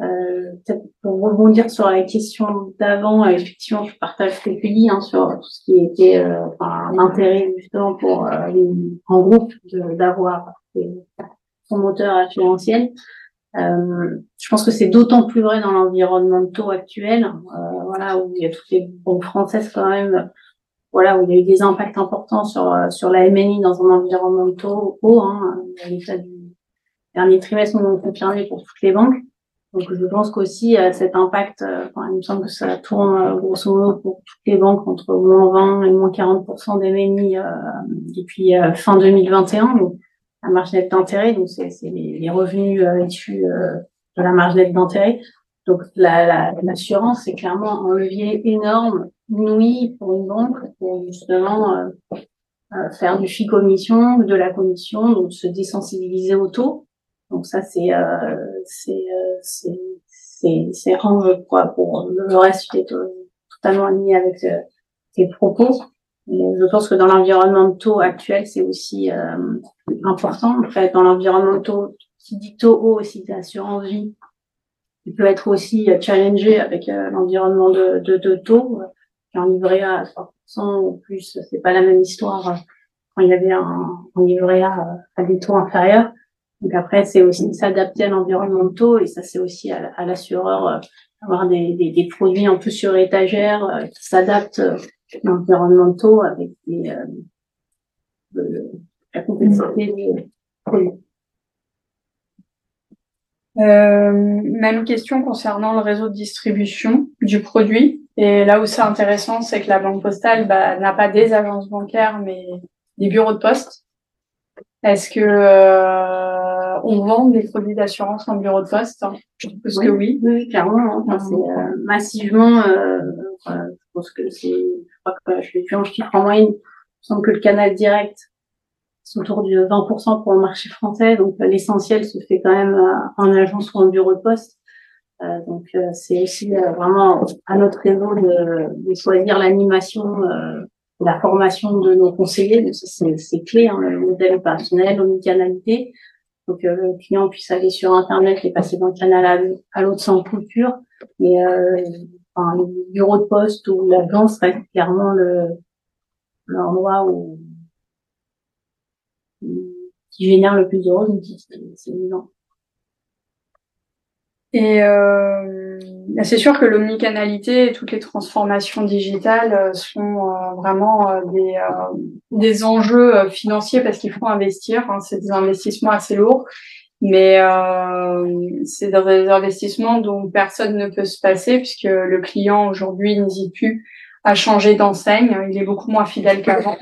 Euh, peut-être pour rebondir sur la question d'avant, effectivement, je partage ce que tu dis hein, sur tout ce qui était euh, enfin, l'intérêt justement pour euh, les grands groupes d'avoir son moteur assurantiel. Euh, je pense que c'est d'autant plus vrai dans l'environnement de taux actuel, euh, voilà, où il y a toutes les banques françaises quand même, voilà, où il y a eu des impacts importants sur sur la MNI dans un environnement de taux haut. Hein, dernier trimestre nous confirmé pour toutes les banques. Donc je pense qu'aussi euh, cet impact, euh, il me semble que ça tourne euh, grosso modo pour toutes les banques entre moins 20 et moins 40% d'MNI depuis fin 2021. Donc la marge nette d'intérêt, donc c'est les, revenus euh, issus euh, de la marge nette d'intérêt. Donc l'assurance, la, c'est clairement un levier énorme, inouï pour une banque, pour justement euh, faire du FI commission, de la commission, donc se désensibiliser au taux. Donc ça, c'est c'est c'est c'est quoi. Pour le reste, je totalement aligné avec tes propos. je pense que dans l'environnement de taux actuel, c'est aussi important. En fait, dans l'environnement de taux, qui dit taux haut aussi d'assurance vie, il peut être aussi euh, challengé avec euh, l'environnement de, de, de taux. En livret A à 3% ou plus, c'est pas la même histoire quand il y avait un, un livret A à des taux inférieurs. Donc après, c'est aussi s'adapter à l'environnement de taux et ça, c'est aussi à, l'assureur euh, avoir des, des, des, produits un peu sur étagère qui s'adaptent à l'environnement de taux avec des, euh, même question concernant le réseau de distribution du produit. Et là où c'est intéressant, c'est que la banque postale bah, n'a pas des agences bancaires, mais des bureaux de poste. Est-ce que euh, on vend des produits d'assurance en bureau de poste? Je pense que oui. Oui, clairement. Hein. c'est euh, massivement. je pense que c'est. Je crois que je fais plus en chiffre en moyenne. Il semble que le canal direct c'est autour de 20% pour le marché français. Donc euh, l'essentiel se fait quand même euh, en agence ou en bureau de poste. Euh, donc c'est aussi vraiment à notre réseau de, de choisir l'animation, la formation de nos conseillers. C'est clé, hein, le modèle opérationnel, l'omnicanalité. pour que le client puisse aller sur Internet et passer d'un canal à, l'autre sans coupure. Mais euh, enfin, le bureau de poste ou l'agence reste clairement le l'endroit où qui génère le plus de revenus. C'est évident. Et euh, c'est sûr que l'omnicanalité et toutes les transformations digitales euh, sont euh, vraiment euh, des, des enjeux financiers parce qu'il faut investir. Hein, c'est des investissements assez lourds, mais c'est des investissements dont personne ne peut se passer puisque le client aujourd'hui n'hésite plus à changer d'enseigne. Il est beaucoup moins fidèle qu'avant.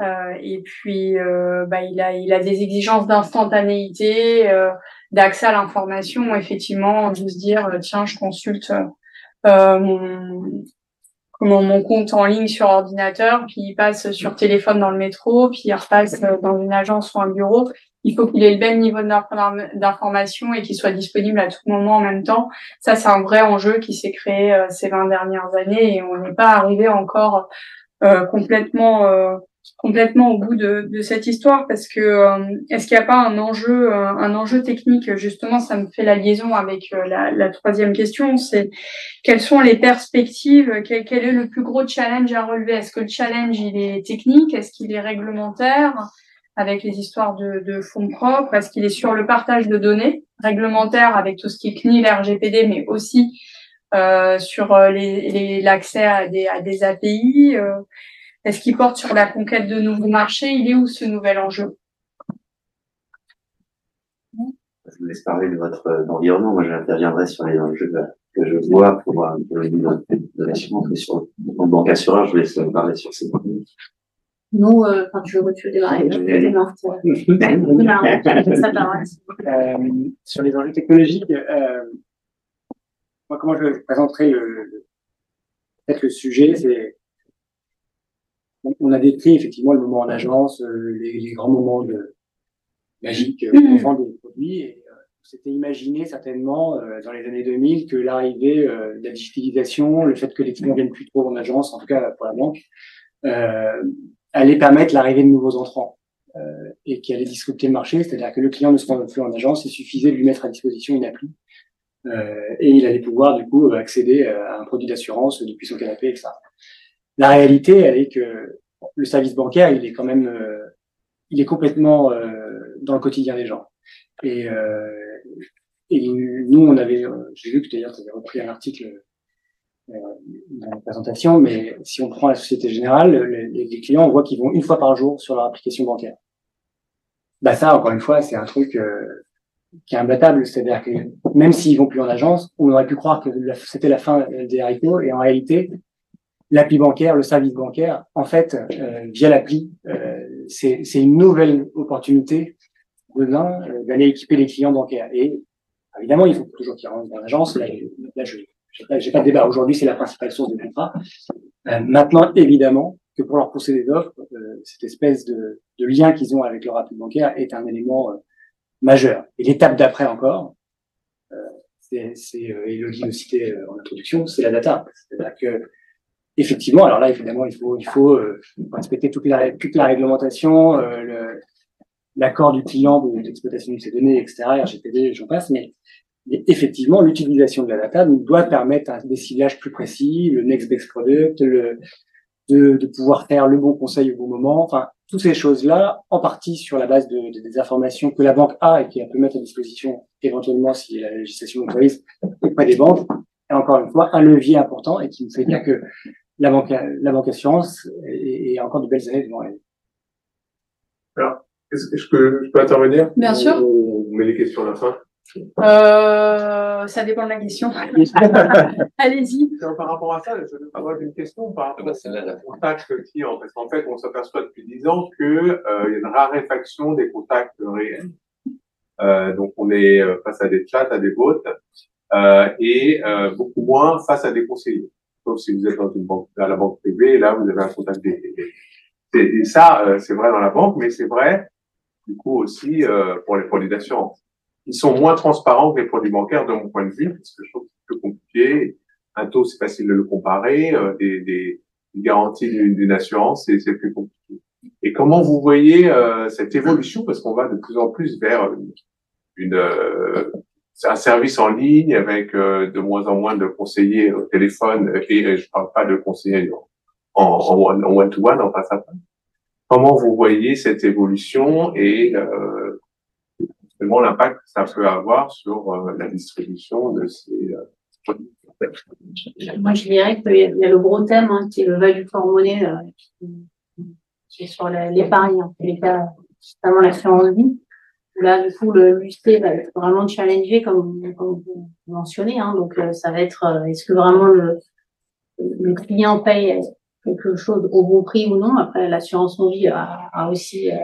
Euh, et puis, euh, bah, il a, il a des exigences d'instantanéité, euh, d'accès à l'information. Effectivement, de se dire, tiens, je consulte mon, comment mon compte en ligne sur ordinateur, puis il passe sur téléphone dans le métro, puis il repasse dans une agence ou un bureau. Il faut qu'il ait le même niveau d'information et qu'il soit disponible à tout moment en même temps. Ça, c'est un vrai enjeu qui s'est créé ces 20 dernières années et on n'est pas arrivé encore euh, complètement euh, complètement au bout de, cette histoire parce que euh, est-ce qu'il n'y a pas un enjeu euh, un enjeu technique? Justement ça me fait la liaison avec euh, la, troisième question c'est quelles sont les perspectives? Quel, est le plus gros challenge à relever? Est-ce que le challenge il est technique? Est-ce qu'il est réglementaire avec les histoires de, fonds propres? Est-ce qu'il est sur le partage de données réglementaire avec tout ce qui est CNIL RGPD mais aussi sur l'accès à des, à des API est-ce qu'il porte sur la conquête de nouveaux marchés? Il est où ce nouvel enjeu? Je vous laisse parler de votre euh, environnement. Moi, j'interviendrai sur les enjeux que je vois pour, pour le niveau de l'assurance. Mais sur le banque assureur, je vous laisse parler sur ces points. Nous, euh, quand tu veux, tu veux démarrer. euh, sur les enjeux technologiques, euh, moi, comment je présenterai le, peut-être le sujet, c'est on a décrit effectivement le moment en agence, euh, les, grands moments de, magiques euh, mmh. vend des produits. Et, euh, c'était imaginé certainement dans les années 2000 que l'arrivée de la digitalisation, le fait que les clients viennent plus trop en agence, en tout cas pour la banque, allait permettre l'arrivée de nouveaux entrants et qui allait disrupter le marché, c'est-à-dire que le client ne se rendait plus en agence, il suffisait de lui mettre à disposition une appli et il allait pouvoir du coup accéder à un produit d'assurance depuis son canapé, etc. La réalité, elle est que le service bancaire, il est quand même, euh, il est complètement euh, dans le quotidien des gens. Et, euh, et nous, on avait, j'ai vu que d'ailleurs, tu avais repris un article dans la présentation, mais si on prend la Société Générale, les, clients, on voit qu'ils vont une fois par jour sur leur application bancaire. Bah ça, encore une fois, c'est un truc qui est imbattable, c'est-à-dire que même s'ils vont plus en agence, on aurait pu croire que c'était la fin des haricots, et en réalité, l'appli bancaire, le service bancaire, en fait, euh, via l'appli, euh, c'est une nouvelle opportunité demain euh, d'aller équiper les clients bancaires. Et évidemment, il faut toujours qu'ils rentrent dans l'agence. Là, là je n'ai pas, de débat. Aujourd'hui, c'est la principale source de contrat. maintenant, évidemment, que pour leur procéder d'offres, cette espèce de, de lien qu'ils ont avec leur appli bancaire est un élément majeur. Et l'étape d'après encore, c'est, Elodie le citait en introduction, c'est la data. C'est-à-dire que effectivement, alors là, évidemment, il faut, il faut euh, respecter toute la, toute la réglementation, euh, l'accord du client d'exploitation de, ces données, etc., RGPD, j'en passe, mais, effectivement, l'utilisation de la data nous doit permettre un, des ciblages plus précis, le next best product, le, de, de, pouvoir faire le bon conseil au bon moment, enfin, toutes ces choses-là, en partie sur la base de, des informations que la banque a et qu'elle peut mettre à disposition éventuellement si la législation autorise auprès des banques, et encore une fois, un levier important et qui nous fait dire que la banque, la banque assurance et, encore de belles années devant elle. Alors, est-ce que je peux, je peux intervenir? Bien sûr. On met les questions à la fin? Euh, ça dépend de la question. Allez-y. Par rapport à ça, je veux avoir une question par rapport au contact client. Parce qu'en fait, on s'aperçoit depuis dix ans qu'il euh, y a une raréfaction des contacts réels. Euh, donc, on est euh, face à des chats, à des bots, euh, et euh, beaucoup moins face à des conseillers sauf si vous êtes une à la banque privée, là, vous avez un contact des, Et ça, euh, c'est vrai dans la banque, mais c'est vrai, du coup, aussi euh, pour les produits d'assurance. Ils sont moins transparents que les produits bancaires de mon point de vue, parce que je trouve que c'est plus compliqué. Un taux, c'est facile de le comparer. Euh, des, des, garanties d'une assurance, c'est plus compliqué. Et comment vous voyez cette évolution? Parce qu'on va de plus en plus vers une, un service en ligne avec de moins en moins de conseillers au téléphone et je parle pas de conseillers en, one-to-one, en face à face. Comment vous voyez cette évolution et euh, l'impact que ça peut avoir sur euh, la distribution de ces euh, produits Moi, je dirais qu'il y a le gros thème hein, qui est le value for money, euh, qui, est sur l'épargne, en tous les cas, notamment l'assurance vie. Là, du coup, le l'UST va être vraiment challengé, comme, comme vous mentionnez. Hein, donc, ça va être, est-ce que vraiment le, le client paye quelque chose au bon prix ou non? Après, l'assurance vie a, a aussi euh,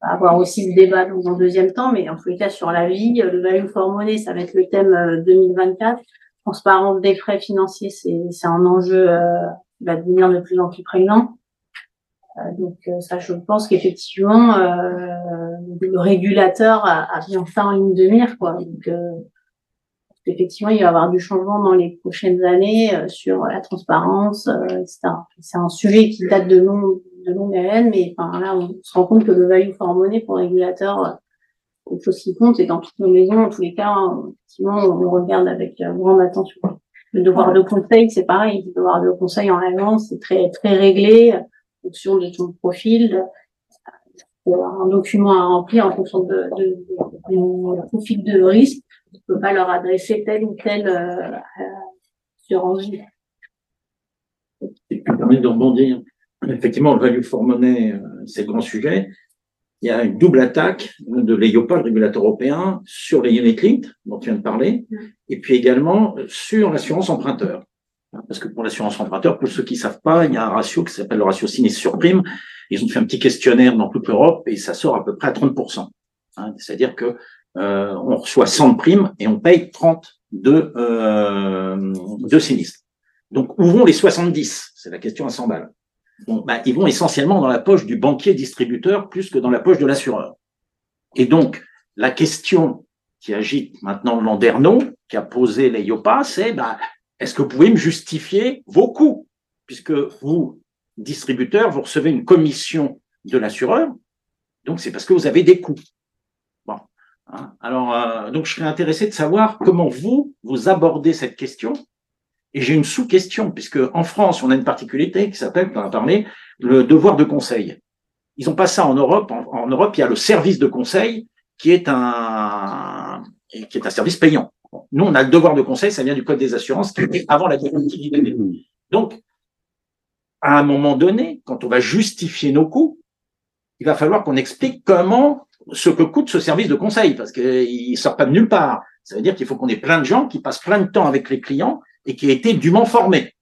avoir aussi ce débat dans un deuxième temps, mais en tous les cas sur la vie, le value for money, ça va être le thème 2024. Euh, Transparence des frais financiers, c'est un enjeu euh, qui va devenir de plus en plus prégnant. Euh, donc ça, je pense qu'effectivement, le régulateur a, a, bien fait en ligne de mire, quoi. Donc, effectivement, il va y avoir du changement dans les prochaines années euh, sur la transparence, euh, etc. C'est un sujet qui date de, long, de longue haleine, mais enfin, là, on se rend compte que le value for money pour le régulateur, euh, quelque chose qui compte, et dans toutes nos maisons, en tous les cas, effectivement, on regarde avec grande attention. Le devoir de conseil, c'est pareil. Le devoir de conseil en allemand, c'est très, très réglé, en fonction de ton profil, un document à remplir en fonction de, de, profil de risque ne peut pas leur adresser telle ou telle euh, assurance vie. Si tu me permets de rebondir, effectivement, le value for money, euh, c'est le grand sujet. Il y a une double attaque de l'EIOPA, le régulateur européen, sur les unit linked, dont tu viens de parler, et puis également sur l'assurance emprunteur. Parce que pour l'assurance emprunteur, pour ceux qui savent pas, il y a un ratio qui s'appelle le ratio sinistre sur prime. Ils ont fait un petit questionnaire dans toute l'Europe et ça sort à peu près à 30%. Hein, C'est-à-dire que euh, on reçoit 100 de primes et on paye 30 de, euh, de sinistres. Donc, où vont les 70 C'est la question à 100 balles. Bon, bah, ils vont essentiellement dans la poche du banquier distributeur plus que dans la poche de l'assureur. Et donc, la question qui agite maintenant Landerneau, qui a posé les IOPA, c'est bah, est-ce que vous pouvez me justifier vos coûts Puisque vous, distributeur, vous recevez une commission de l'assureur, donc c'est parce que vous avez des coûts. Hein. Alors, euh, donc, je serais intéressé de savoir comment vous, vous abordez cette question. Et j'ai une sous-question, puisque en France, on a une particularité qui s'appelle, on a parlé, le devoir de conseil. Ils n'ont pas ça en Europe. En, Europe, il y a le service de conseil qui est un, qui est un service payant. Nous, on a le devoir de conseil, ça vient du Code des assurances, qui était avant la directive Donc, à un moment donné, quand on va justifier nos coûts, il va falloir qu'on explique comment ce que coûte ce service de conseil, parce qu'il sort pas de nulle part. Ça veut dire qu'il faut qu'on ait plein de gens qui passent plein de temps avec les clients et qui aient été dûment formés.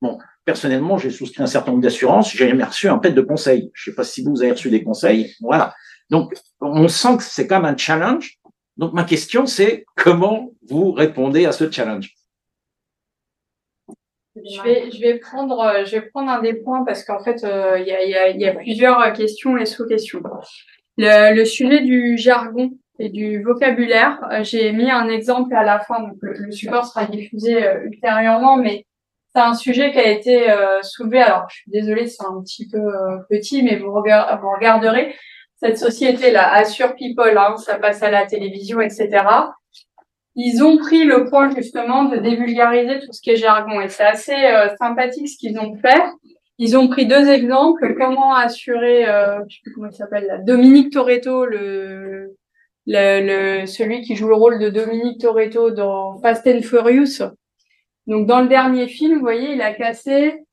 Bon, personnellement, j'ai souscrit un certain nombre d'assurances, j'ai jamais reçu un pet de conseil. Je sais pas si vous avez reçu des conseils. Voilà. Donc, on sent que c'est quand même un challenge. Donc, ma question, c'est comment vous répondez à ce challenge? Je vais, je vais prendre, un des points parce qu'en fait, euh, il y, a, plusieurs questions et sous-questions. Le, sujet du jargon et du vocabulaire, euh, j'ai mis un exemple à la fin, donc le, support sera diffusé euh, ultérieurement, mais c'est un sujet qui a été euh, soulevé. Alors, je suis désolée, c'est un petit peu petit, mais vous regarderez cette société-là, Assure People, hein, ça passe à la télévision, etc. Ils ont pris le point justement de dévulgariser tout ce qui est jargon, et c'est assez sympathique ce qu'ils ont fait. Ils ont pris deux exemples. Comment assurer, euh, comment il s'appelle, Dominique Toretto, le, le, celui qui joue le rôle de Dominique Toretto dans Fast and Furious. Donc dans le dernier film, vous voyez, il a cassé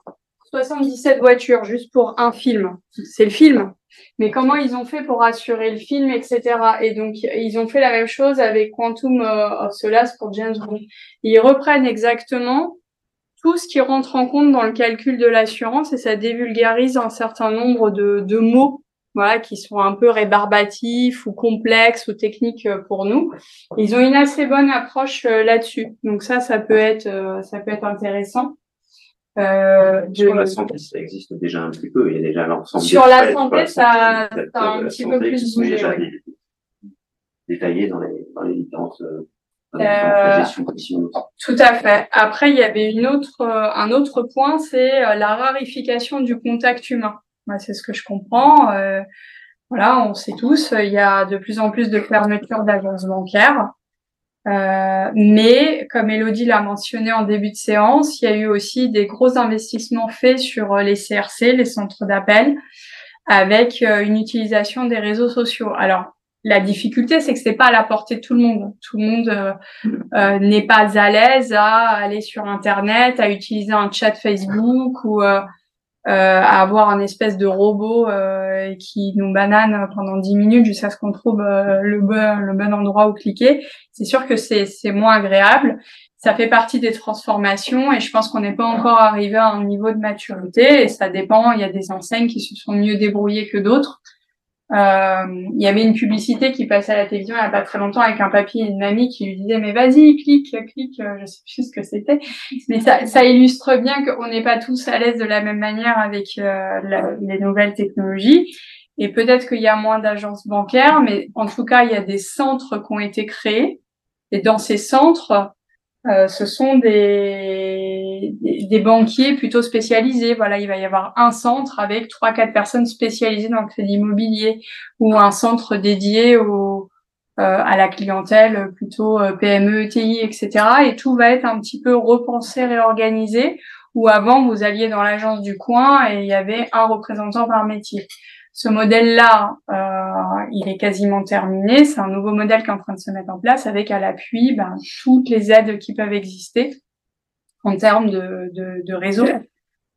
77 voitures juste pour un film. C'est le film. Mais comment ils ont fait pour assurer le film, etc. Et donc ils ont fait la même chose avec Quantum of Solace pour James Bond. Ils reprennent exactement tout ce qui rentre en compte dans le calcul de l'assurance et ça dévulgarise un certain nombre de, de mots voilà, qui sont un peu rébarbatifs ou complexes ou techniques euh, pour nous. Ils ont une assez bonne approche euh, là-dessus. Donc ça, ça peut être, euh, ça peut être intéressant. Euh, sur la santé, ça existe déjà un petit peu. Il y a déjà l'ensemble. Sur la santé, ça, ça, a un petit peu plus bougé. Détaillé dans les, dans les différentes euh, tout à fait. Après, il y avait une autre, euh, un autre point, c'est euh, la rarification du contact humain. C'est ce que je comprends. Euh, voilà, on sait tous, il y a de plus en plus de fermetures d'agences bancaires. Euh, mais comme Elodie l'a mentionné en début de séance, il y a eu aussi des gros investissements faits sur les CRC, les centres d'appel, avec euh, une utilisation des réseaux sociaux. Alors, la difficulté, c'est que c'est pas à la portée de tout le monde. Tout le monde euh, euh n'est pas à l'aise à aller sur Internet, à utiliser un chat Facebook ou euh, à avoir un espèce de robot qui nous banane pendant 10 minutes jusqu'à ce qu'on trouve le, bon, le bon endroit où cliquer. C'est sûr que c'est moins agréable ça fait partie des transformations et je pense qu'on n'est pas encore arrivé à un niveau de maturité et ça dépend. Il y a des enseignes qui se sont mieux débrouillées que d'autres. Euh, il y avait une publicité qui passait à la télévision il n'y a pas très longtemps avec un papy et une mamie qui lui disaient mais vas-y clique clique je sais plus ce que c'était mais ça, ça illustre bien qu'on n'est pas tous à l'aise de la même manière avec euh, les nouvelles technologies et peut-être qu'il y a moins d'agences bancaires mais en tout cas il y a des centres qui ont été créés et dans ces centres euh, ce sont des, des, banquiers plutôt spécialisés. Voilà, il va y avoir un centre avec trois, quatre personnes spécialisées dans le crédit immobilier ou un centre dédié au, euh, à la clientèle plutôt euh, PME, ETI, etc. Et tout va être un petit peu repensé, réorganisé. Où avant vous alliez dans l'agence du coin et il y avait un représentant par métier. Ce modèle-là, euh, il est quasiment terminé. C'est un nouveau modèle qui est en train de se mettre en place avec à l'appui ben, toutes les aides qui peuvent exister en termes de, de, de réseau.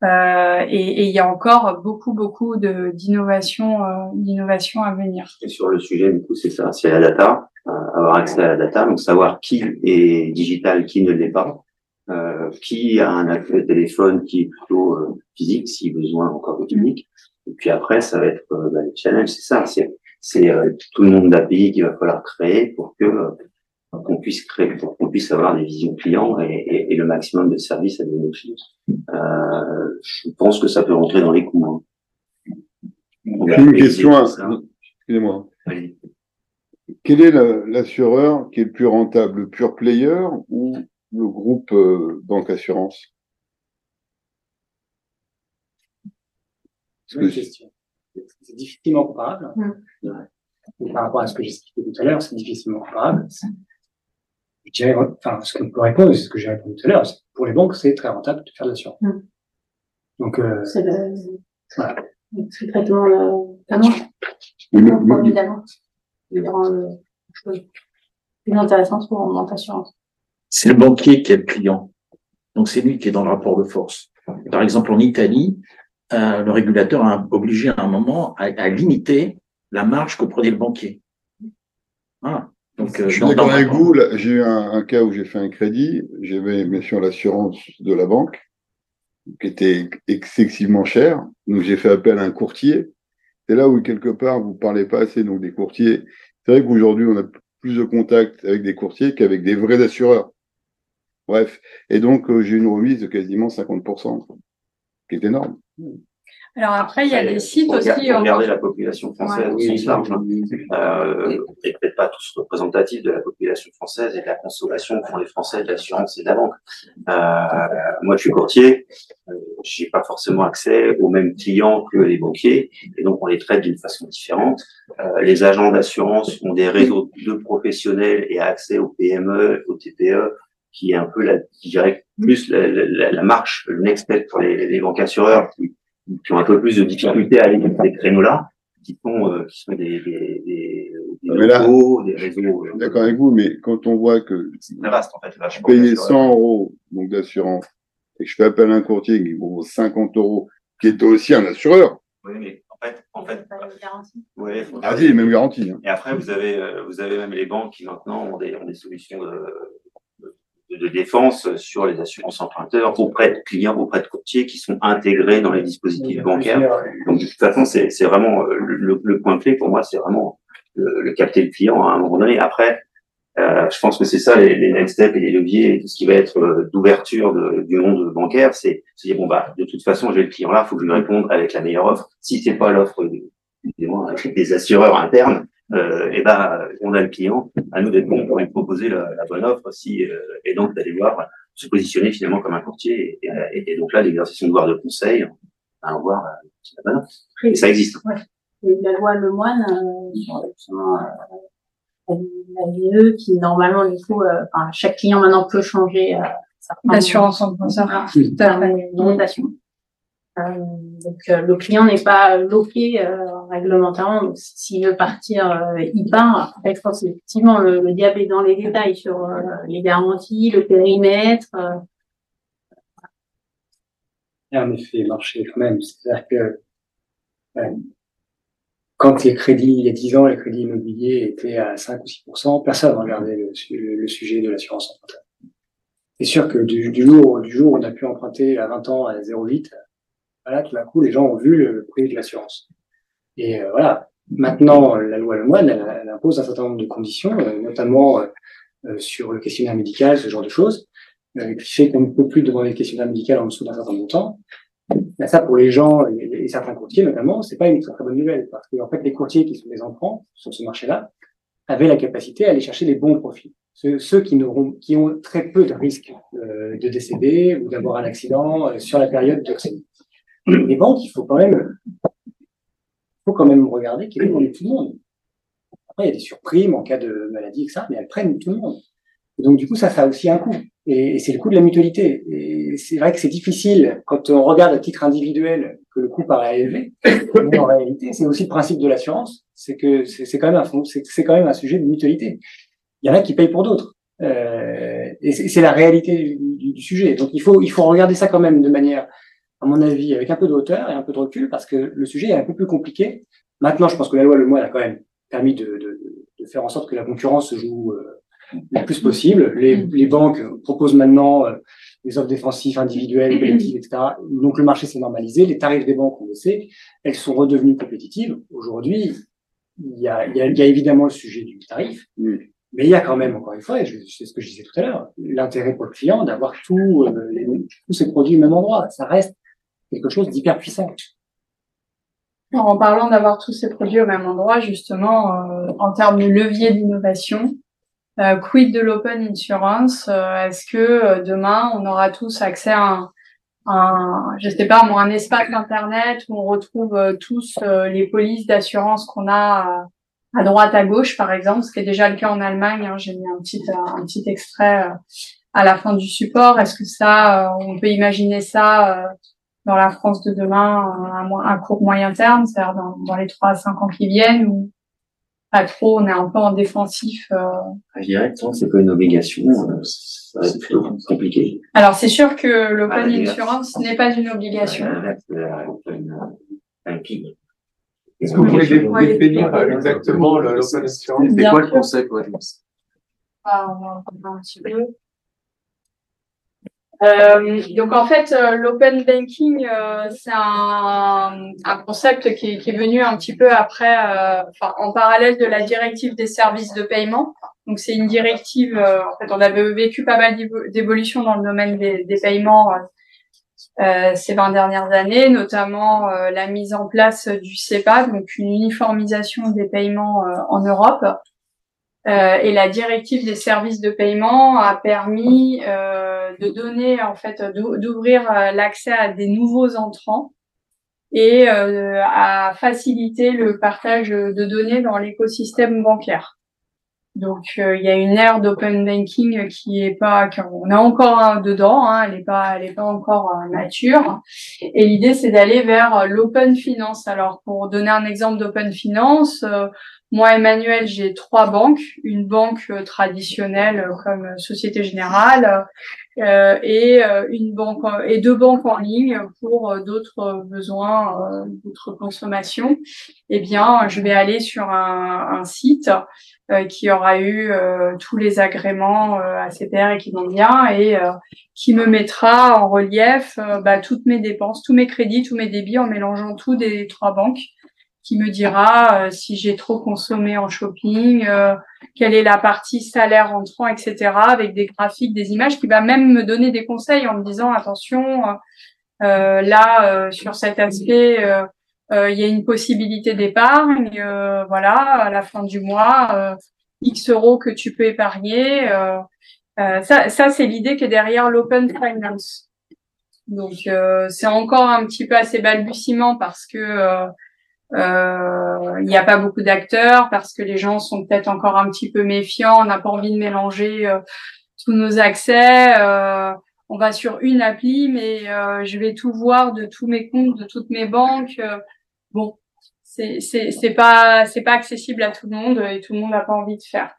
Euh, et, il y a encore beaucoup, beaucoup d'innovation, euh, d'innovation à venir. Et sur le sujet, du coup, c'est ça, c'est la data, euh, avoir accès à la data, donc savoir qui est digital, qui ne l'est pas, euh, qui a un accès téléphone qui est plutôt euh, physique, si besoin encore de clinique. Et puis après, ça va être euh, bah, le challenge, c'est ça, c'est c'est euh, tout le monde d'API qu'il va falloir créer pour que euh, qu'on puisse créer, pour qu'on puisse avoir des visions clients et, et, et, le maximum de services à donner aux clients. Euh, je pense que ça peut rentrer dans les coûts. Hein. Une question. Excusez-moi. Quel est l'assureur qui est le plus rentable, le pure player ou le groupe euh, banque assurance? C'est question. C'est difficilement comparable. Mm. Par rapport à ce que j'ai expliqué tout à l'heure, c'est difficilement comparable. Je dirais, enfin, ce que peut répondre, c'est ce que j'ai répondu tout à l'heure. Pour les banques, c'est très rentable de faire de l'assurance. Mm. Donc, euh, c'est le, voilà. C'est le traitement, la manche. Évidemment. Plus intéressant pour mon assurance. C'est le banquier qui est le client. Donc, c'est lui qui est dans le rapport de force. Par exemple, en Italie, euh, le régulateur a obligé à un moment à, limiter la marge que prenait le banquier. Voilà. Donc, euh, je suis d'accord avec vous. J'ai eu un, cas où j'ai fait un crédit. J'avais bien sûr l'assurance de la banque qui était excessivement chère. Donc j'ai fait appel à un courtier. C'est là où quelque part vous parlez pas assez donc des courtiers. C'est vrai qu'aujourd'hui on a plus de contacts avec des courtiers qu'avec des vrais assureurs. Bref. Et donc euh, j'ai une remise de quasiment 50%, qui est énorme. Alors après, il y a des sites aussi. Regardez la population française ouais. au large. Hein. Euh, et peut-être pas tous représentatifs de la population française et de la consommation qu'ont les Français de l'assurance et de la banque. Euh, moi, je suis courtier. Euh, j'ai pas forcément accès aux mêmes clients que les banquiers, et donc on les traite d'une façon différente. Euh, les agents d'assurance ont des réseaux de professionnels et accès aux PME, aux TPE, qui est un peu la, je dirais, plus la, la, la marche, le next step pour les, les banques assureurs qui qui ont un peu plus de difficultés à aller dans ces créneaux-là, qui sont, euh, qui sont des, des, des, des, locaux, des réseaux. Euh, D'accord avec vous, mais quand on voit que c'est vaste en fait. Là, je paye 100 euros donc d'assurance et que je fais appel à un courtier qui vaut 50 euros, qui est aussi un assureur. Oui, mais en fait, en fait, ouais, ah si, même garantie. Hein. Et après, vous avez, euh, vous avez même les banques qui maintenant ont des, ont des solutions de, de défense sur les assurances emprunteurs auprès de clients, auprès de courtiers qui sont intégrés dans les dispositifs bancaires. Donc de toute façon, c'est vraiment euh, le, le, point clé pour moi, c'est vraiment le, le, capter le client à un moment donné. Après, euh, je pense que c'est ça les, les, next steps et les leviers, tout ce qui va être euh, d'ouverture du monde bancaire, c'est se dire bon bah de toute façon j'ai le client là, faut que je lui réponde avec la meilleure offre. Si c'est pas l'offre des assureurs internes, euh, et ben on a le client, à nous d'être bon pour lui proposer la, la bonne offre aussi, euh, et donc d'aller voir se positionner finalement comme un courtier. Et, et, donc là, l'exercice de devoir de conseil à avoir et ça existe. Ouais. la loi Lemoine, euh, justement, euh, la qui normalement du coup, euh, chaque client maintenant peut changer euh, l'assurance en ça. Une augmentation. Euh, donc euh, le client n'est pas bloqué euh, réglementairement. Donc s'il veut partir, il part. Après, je pense effectivement le, le, diable est dans les détails sur les garanties, le périmètre. A un effet marché quand même. C'est-à-dire que quand les crédits, il y a 10 ans, les crédits immobiliers étaient à 5 ou 6 personne ne regardait le, le, sujet de l'assurance emprunteur. C'est sûr que du, du, jour, du jour où on a pu emprunter à 20 ans à 0,8, voilà, tout d'un coup, les gens ont vu le prix de l'assurance. Et euh, voilà, maintenant, la loi Lemoine, elle, elle, impose un certain nombre de conditions, euh, notamment euh, sur le questionnaire médical, ce genre de choses, qui fait qu'on ne peut plus demander le questionnaire médical en dessous d'un certain montant. Ben, ça, pour les gens et, certains courtiers notamment, c'est pas une très, très bonne nouvelle, parce que en fait, les courtiers qui sont des enfants sur ce marché-là avaient la capacité à aller chercher les bons profits. Ceux, ceux qui, n'auront, qui ont très peu de risques de décéder ou d'avoir un accident sur la période de les banques, il faut quand même, faut quand même regarder qu'elles prennent tout le monde. Après, il y a des surprimes en cas de maladie, etc., mais elles prennent tout le monde. Donc, du coup, ça, ça a aussi un coût. Et, c'est le coût de la mutualité. Et c'est vrai que c'est difficile quand on regarde à titre individuel que le coût paraît élevé. Mais en réalité, c'est aussi le principe de l'assurance. C'est que c'est quand même un c'est quand même un sujet de mutualité. Il y en a qui payent pour d'autres. Euh, et c'est la réalité du, du, sujet. Donc, il faut, il faut regarder ça quand même de manière à mon avis, avec un peu de hauteur et un peu de recul, parce que le sujet est un peu plus compliqué. Maintenant, je pense que la loi Le Moine a quand même permis de, de, de faire en sorte que la concurrence se joue euh, le plus possible. Les, les banques proposent maintenant euh, des offres défensives individuelles, collectives, etc. Donc le marché s'est normalisé, les tarifs des banques ont baissé, elles sont redevenues compétitives. Aujourd'hui, il y a, y, a, y a évidemment le sujet du tarif, mais il y a quand même, encore une fois, et c'est ce que je disais tout à l'heure, l'intérêt pour le client d'avoir tous euh, tous ces produits au même endroit. Ça reste quelque chose d'hyper puissant. En parlant d'avoir tous ces produits au même endroit, justement, euh, en termes de levier d'innovation, euh, quid de l'open insurance euh, Est-ce que demain, on aura tous accès à un, un je sais pas, un espace internet où on retrouve tous les polices d'assurance qu'on a à droite, à gauche, par exemple, ce qui est déjà le cas en Allemagne. Hein, J'ai mis un petit, un petit extrait à la fin du support. Est-ce que ça, on peut imaginer ça dans la France de demain à, un court moyen terme, c'est-à-dire dans, dans, les trois à cinq ans qui viennent ou pas trop, on est un peu en défensif. Euh... Je dirais que c'est pas une obligation, euh, ça va être plutôt compliqué. Alors c'est sûr que l'open ah, insurance n'est pas une obligation. Est-ce que vous pouvez définir exactement l'open insurance C'est quoi le concept ouais? ah, on va un petit peu. Euh, donc en fait, euh, l'open banking, euh, c'est un, un, concept qui, qui, est venu un petit peu après, euh, enfin, en parallèle de la directive des services de paiement. Donc c'est une directive, en fait, on avait vécu pas mal d'évolutions dans le domaine des, des paiements ces 20 dernières années, notamment la mise en place du CEPA, donc une uniformisation des paiements en Europe. Euh, et la directive des services de paiement a permis euh, de donner, en fait, d'ouvrir euh, l'accès à des nouveaux entrants et euh, à faciliter le partage de données dans l'écosystème bancaire. Donc il y a une ère d'open banking qui est pas, on est encore dedans, hein, elle n'est pas, elle est pas encore mature. Et l'idée c'est d'aller vers l'open finance. Alors pour donner un exemple d'open finance, moi, Emmanuel, j'ai trois banques, une banque euh, traditionnelle euh, comme euh, Société Générale euh, et une banque et deux banques en ligne pour d'autres besoins, d'autres consommations. Eh bien, je vais aller sur un, un site qui aura eu tous les agréments ACPR et qui vont bien et qui me mettra en relief bah, toutes mes dépenses, tous mes crédits, tous mes débits en mélangeant tout des trois banques qui me dira euh, si j'ai trop consommé en shopping, euh, quelle est la partie salaire entrant, etc. avec des graphiques, des images, qui va même me donner des conseils en me disant attention, euh, là sur cet aspect, il y a une possibilité d'épargne, voilà, à la fin du mois, X euros que tu peux épargner. ça, ça c'est l'idée qui est derrière l'open finance. Donc c'est encore un petit peu assez balbutiement parce que il n'y a pas beaucoup d'acteurs, parce que les gens sont peut-être encore un petit peu méfiants, on n'a pas envie de mélanger tous nos accès. on va sur une appli, mais je vais tout voir de tous mes comptes, de toutes mes banques. bon, c'est c'est pas c'est pas accessible à tout le monde et tout le monde n'a pas envie de faire.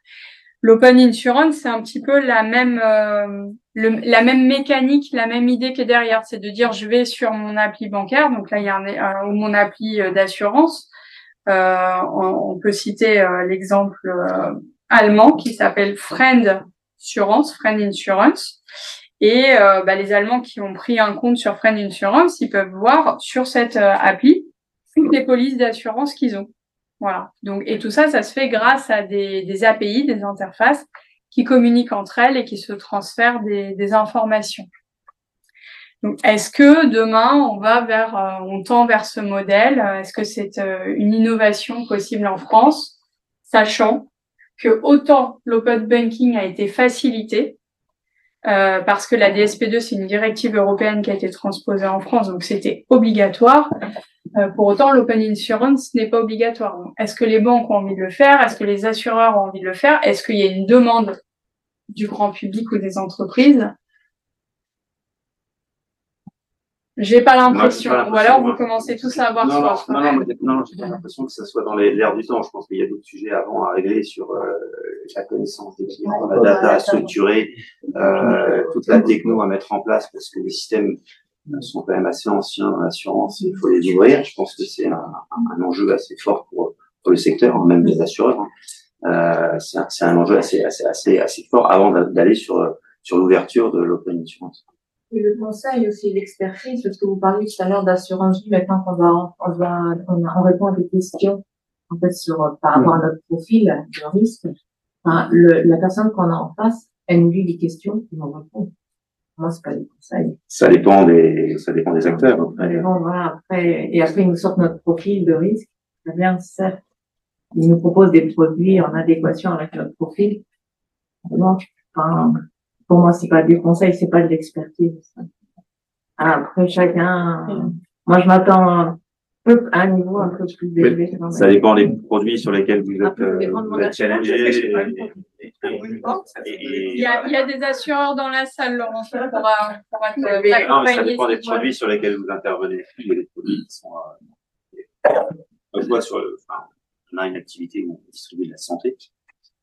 L'open insurance, c'est un petit peu la même euh, la même mécanique, la même idée qui est derrière, c'est de dire je vais sur mon appli bancaire, donc là il y a un, mon appli euh, d'assurance. Euh, on, peut citer l'exemple allemand qui s'appelle Friend Insurance, Friend Insurance. Et bah, les Allemands qui ont pris un compte sur Friend Insurance, ils peuvent voir sur cette appli toutes les polices d'assurance qu'ils ont. Voilà. Donc, et tout ça, ça se fait grâce à des, API, des interfaces qui communiquent entre elles et qui se transfèrent des, informations. Est-ce que demain on va vers, euh, on tend vers ce modèle? Est-ce que c'est euh, une innovation possible en France, sachant que autant l'open banking a été facilité euh, parce que la DSP2 c'est une directive européenne qui a été transposée en France, donc c'était obligatoire. Euh, pour autant, l'open insurance n'est pas obligatoire. Est-ce que les banques ont envie de le faire? Est-ce que les assureurs ont envie de le faire? Est-ce qu'il y a une demande du grand public ou des entreprises? J'ai pas l'impression. Ou alors vous commencez tous à avoir non, non, non, non, non, j'ai pas l'impression que ça soit dans l'air du temps. Je pense qu'il y a d'autres sujets avant à régler sur euh, la connaissance des clients, la data structurée, euh, toute la techno à mettre en place parce que les systèmes sont quand même assez anciens dans l'assurance il faut les ouvrir. Je pense que c'est un, un, enjeu assez fort pour, pour le secteur, hein, même les assureurs. Hein. Euh, c'est un, un, enjeu assez, assez, assez, assez fort avant d'aller sur, sur l'ouverture de l'open insurance. Et le conseil aussi, l'expertise, parce que vous parliez tout à l'heure d'assurance vie, maintenant qu'on va, on va, on, répond à des questions, en fait, sur, par rapport à notre profil de risque. Enfin, le, la personne qu'on a en face, elle nous dit des questions, qui vont répondre. Moi, c'est pas des conseils. Ça dépend des, ça dépend des acteurs. Après. Bon, voilà, après, et après, ils nous sortent notre profil de risque. Très bien, certes. Ils nous proposent des produits en adéquation avec notre profil. Bon, enfin, pour moi, c'est pas du conseil, c'est pas de l'expertise. Après, chacun, moi, je m'attends à un niveau un peu plus élevé. Ça dépend des produits sur lesquels vous êtes, euh, vous êtes challengé. Il y, a, il y a des assureurs dans la salle, Laurent, pour, pour être non, Ça dépend des produits sur lesquels vous intervenez. Il y a des produits qui sont. Euh, je vois sur le, enfin, on a une activité où on distribue de la santé.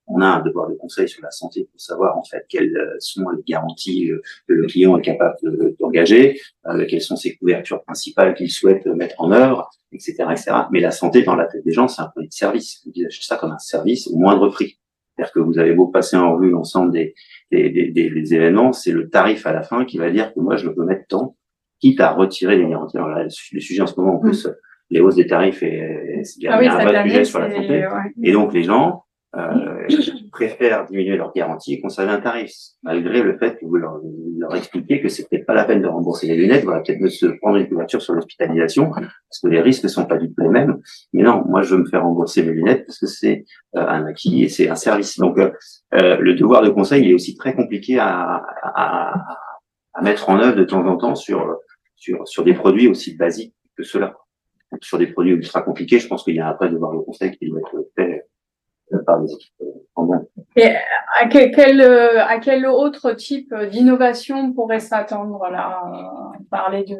On a un devoir de conseil sur la santé pour savoir en fait quelles sont les garanties euh, que le client est capable d'engager, euh, quelles sont ses couvertures principales qu'il souhaite mettre en œuvre, etc., etc. Mais la santé dans la tête des gens, c'est un produit de service. Vous dites ça comme un service au moindre prix. C'est-à-dire que vous avez beau passer en revue l'ensemble des, des, des, des, événements, c'est le tarif à la fin qui va dire que moi, je peux mettre tant, quitte à retirer les garanties. Alors là, le sujet en ce moment, en plus, les hausses des tarifs, et, a, ah un vrai sujet sur la santé. Et donc, les gens, euh, préfèrent diminuer leur garantie et conserver un tarif, malgré le fait que vous leur, leur expliquez que peut-être pas la peine de rembourser les lunettes, voilà, peut-être de se prendre une couverture sur l'hospitalisation, parce que les risques sont pas du tout les mêmes. Mais non, moi je veux me faire rembourser mes lunettes parce que c'est euh, un acquis et c'est un service. Donc euh, euh, le devoir de conseil est aussi très compliqué à, à, à, mettre en œuvre de temps en temps sur, sur, sur des produits aussi basiques que cela. Sur des produits ultra compliqués, je pense qu'il y a un vrai devoir de conseil qui doit être fait par les équipes Et à quel, euh, à quel autre type d'innovation pourrait s'attendre là On parlait de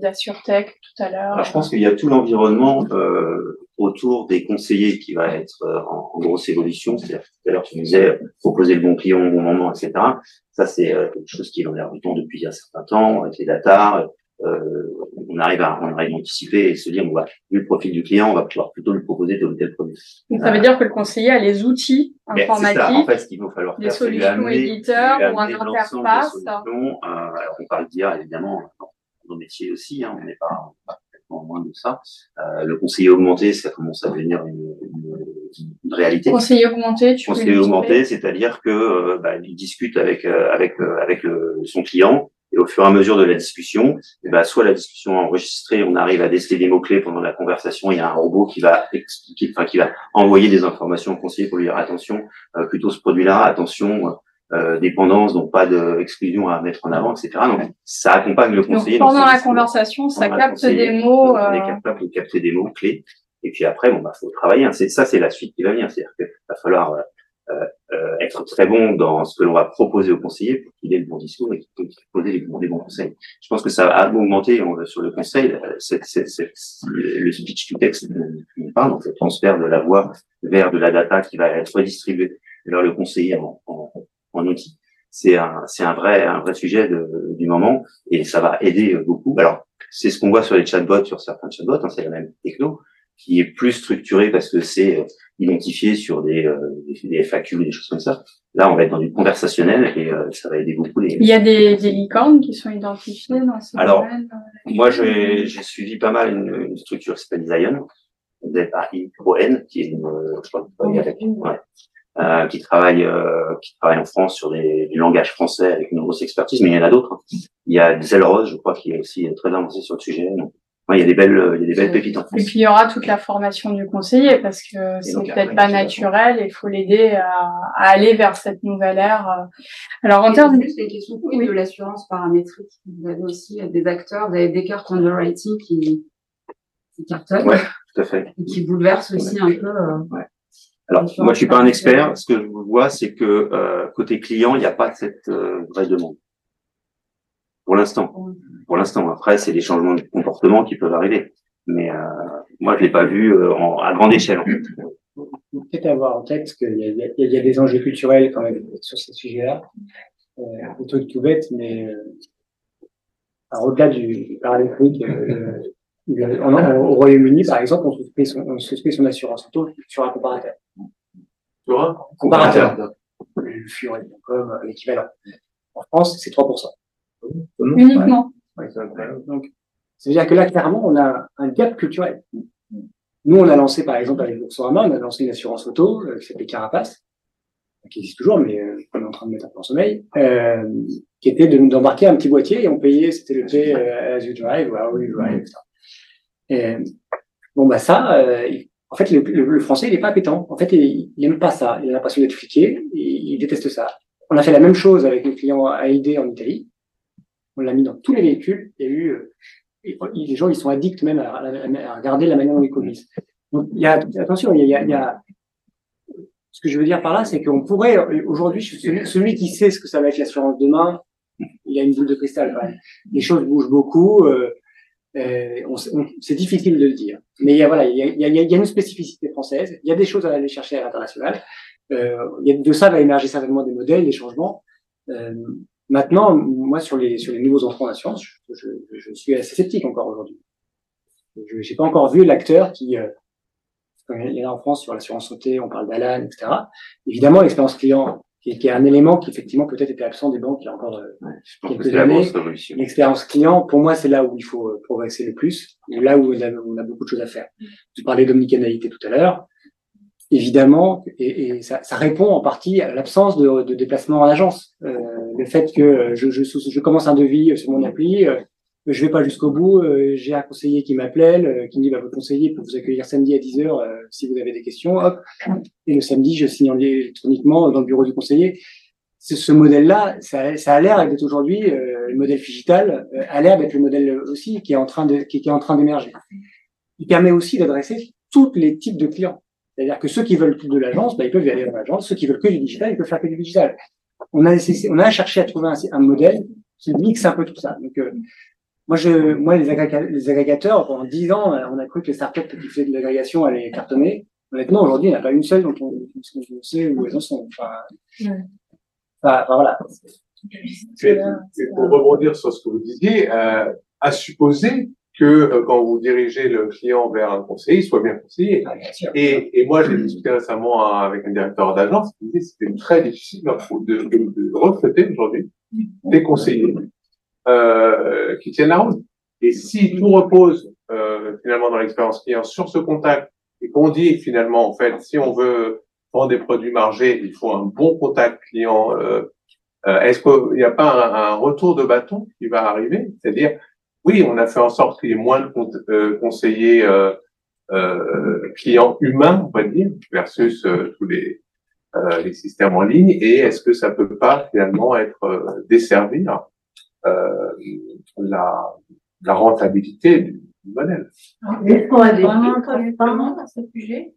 d'AssureTech tout à l'heure? Je pense qu'il y a tout l'environnement euh, autour des conseillers qui va être euh, en, grosse évolution. C'est-à-dire tout à l'heure tu me disais proposer le bon client au bon moment, etc. Ça c'est euh, quelque chose qui est dans l'air du temps depuis un certain temps avec les data, euh, on arrive à on arrive à anticiper et se dire on va vu le profil du client, on va pouvoir plutôt lui proposer tel ou tel produit. Donc, ça veut dire que le conseiller a les outils informatiques, en fait, ce qu'il va falloir les solutions éditeurs ou un interface. Euh, on parle d'IA évidemment dans nos métiers aussi, hein, on n'est pas, pas moins de ça. Euh, le conseiller augmenté, ça commence à devenir une, une, une réalité. Conseiller augmenté, tu Conseiller augmenté, c'est-à-dire que euh, bah, il discute avec euh, avec euh, avec le, son client et au fur et à mesure de la discussion, eh ben, soit la discussion enregistrée, on arrive à déceler des mots-clés pendant la conversation, il y a un robot qui va expliquer, enfin, qui va envoyer des informations au conseiller pour lui dire attention, euh, plutôt ce produit-là, attention, euh, dépendance, donc pas d'exclusion à mettre en avant, etc. Donc ça accompagne le conseiller. Donc, pendant la conversation, ça capte des mots. On est capable de capter des mots clés. Et puis après, bon, bah, faut travailler. Hein. C'est ça, c'est la suite qui va venir. C'est-à-dire qu'il va falloir euh, euh, être très bon dans ce que l'on va proposer au conseiller pour qu'il ait le bon discours et qu'il puisse poser les bons, bons conseils. Je pense que ça a augmenté sur le conseil c'est, c'est, c'est, le speech to text qui parle, donc le transfert de la voix vers de la data qui va être redistribuée vers le conseiller en, outil. C'est un, un vrai, un vrai sujet de, du moment et ça va aider beaucoup. Alors, c'est ce qu'on voit sur les chatbots, sur certains chatbots, hein, c'est la même techno, qui est plus structuré parce que c'est euh, identifié sur des, euh, des, FAQ, des choses comme ça. Là, on va être dans du conversationnel et euh, ça va aider beaucoup les. Il y a des, des licornes qui sont identifiées dans ce Alors, moi, j'ai suivi pas mal une, une structure qui s'appelle Zion, Z-A-I-O-N, qui est une, je crois, avec, ouais, euh, qui travaille, euh, qui travaille en France sur des, du langage français avec une grosse expertise, mais il y en a d'autres. Hein. Il y a Zelrose, je crois, qui est aussi très avancé sur le sujet. Donc, il y a des belles, il y a des belles pépites en Et puis il y aura toute la formation du conseiller parce que c'est peut-être pas naturel et il faut l'aider à, à, aller vers cette nouvelle ère. Alors en termes de les questions oui. de l'assurance paramétrique, vous avez aussi des acteurs, vous avez Descartes Underwriting qui, qui cartonne, ouais, tout à fait, et qui bouleverse aussi un peu. Euh, ouais. Alors moi je suis pas un expert, ce que je vois c'est que euh, côté client il n'y a pas cette euh, vraie demande. Pour l'instant. Pour l'instant. Après, c'est des changements de comportement qui peuvent arriver. Mais euh, moi, je l'ai pas vu euh, en, à grande échelle. En fait. Peut-être avoir en tête qu'il y, a, il y a des enjeux culturels quand même sur ces sujets-là. Euh, plutôt que tout bête, mais euh, au-delà du paramétrique, euh, au Royaume-Uni, par exemple, on souscrit son, on son assurance auto sur un comparateur. Sur un comparateur. Le Fiori, comme l'équivalent. En France, c'est 3%. Uniquement. Donc, ça veut dire que là, clairement, on a un gap culturel. Nous, on a lancé, par exemple, avec Boursorama, on a lancé une assurance auto euh, qui s'appelait Carapace, qui existe toujours, mais euh, on est en train de mettre un peu en sommeil, euh, qui était d'embarquer un petit boîtier et on payait, c'était le pay euh, as you drive ou how you drive, etc. Et, bon, bah ça, euh, en fait, le, le, français, il est pas appétant. En fait, il, il aime pas ça. Il a l'impression d'être fliqué. Il, il déteste ça. On a fait la même chose avec nos clients AID en Italie on l'a mis dans tous les véhicules. Il y a eu, euh, les gens, ils sont addicts même à, regarder la manière dont ils conduisent. Donc, il y a, attention, il y a, il y a, ce que je veux dire par là, c'est qu'on pourrait, aujourd'hui, celui, qui sait ce que ça va être l'assurance demain, il a une boule de cristal. Les choses bougent beaucoup, euh, euh, c'est difficile de le dire. Mais il y a, voilà, il y a, il y a, une spécificité française, il y a des choses à aller chercher à l'international. Euh, de ça va émerger certainement des modèles, des changements. Euh, Maintenant, moi, sur les, sur les nouveaux entrants en science, je, je, je, suis assez sceptique encore aujourd'hui. Je n'ai pas encore vu l'acteur qui, euh, il y en a en France sur l'assurance santé, on parle d'Alan, etc. Évidemment, l'expérience client, qui est, qui est, un élément qui effectivement peut-être était absent des banques il y a encore euh, quelques années. L'expérience client, pour moi, c'est là où il faut euh, progresser le plus, là où on a, on a beaucoup de choses à faire. Tu parlais d'omnicanalité tout à l'heure évidemment, et, ça, répond en partie à l'absence de, déplacement en agence. Euh, le fait que je, commence un devis sur mon appli, euh, je vais pas jusqu'au bout, euh, j'ai un conseiller qui m'appelle, euh, qui me dit bah, votre conseiller peut vous accueillir samedi à 10h euh, si vous avez des questions, hop, et le samedi je signe électroniquement dans le bureau du conseiller. Ce modèle-là, ça, a l'air d'être aujourd'hui le modèle digital, a l'air d'être le modèle aussi qui est en train d'émerger. Il permet aussi d'adresser tous les types de clients. C'est-à-dire que ceux qui veulent plus de l'agence, bah, ils peuvent y aller dans l'agence. Ceux qui veulent que du digital, ils peuvent faire que du digital. On a, on a cherché à trouver un, un, modèle qui mixe un peu tout ça. Donc, euh, moi, je, moi, les, agrégateurs, les agrégateurs, pendant dix ans, on a cru que les startups qui faisaient de l'agrégation allaient cartonner. Honnêtement, aujourd'hui, il n'y en a pas une seule dont on, on sait où elles en sont. Enfin, ouais. enfin, voilà. pour rebondir sur ce que vous disiez, euh, à supposer que euh, quand vous dirigez le client vers un conseiller, il soit bien conseillé. Ah, et, et, moi, j'ai discuté récemment avec un directeur d'agence qui disait que c'était très difficile de, de, de recruter aujourd'hui des conseillers euh, qui tiennent la route. Et si tout repose euh, finalement dans l'expérience client sur ce contact et qu'on dit finalement, en fait, si on veut vendre des produits margés, il faut un bon contact client. Est-ce qu'il n'y a pas un, un, retour de bâton qui va arriver? C'est-à-dire oui, on a fait en sorte qu'il y ait moins de euh, conseillers euh, euh, clients humains, on va dire, versus euh, tous les euh, les systèmes en ligne et est-ce que ça peut pas finalement être euh, desservir euh, la, la rentabilité du, modèle? Vraiment à ce sujet?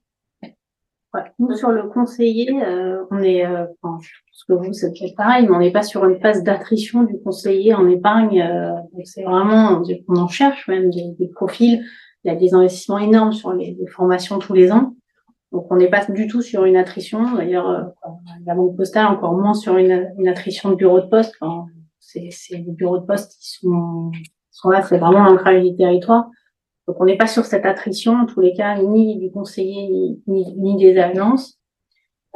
Nous, sur le conseiller, euh, on est, euh, je pense que vous, c'est pareil, mais on n'est pas sur une phase d'attrition du conseiller en épargne. Euh, c'est vraiment, on en cherche même des, profils. Il y a des investissements énormes sur les, les formations tous les ans. Donc, on n'est pas du tout sur une attrition. D'ailleurs, euh, la Banque Postale, encore moins sur une, attrition de bureau de poste. C'est, des bureaux de poste qui sont, sont là, c'est vraiment l'ancrage du territoire. Donc on n'est pas sur cette attrition, en tous les cas, ni du conseiller, ni, des agences.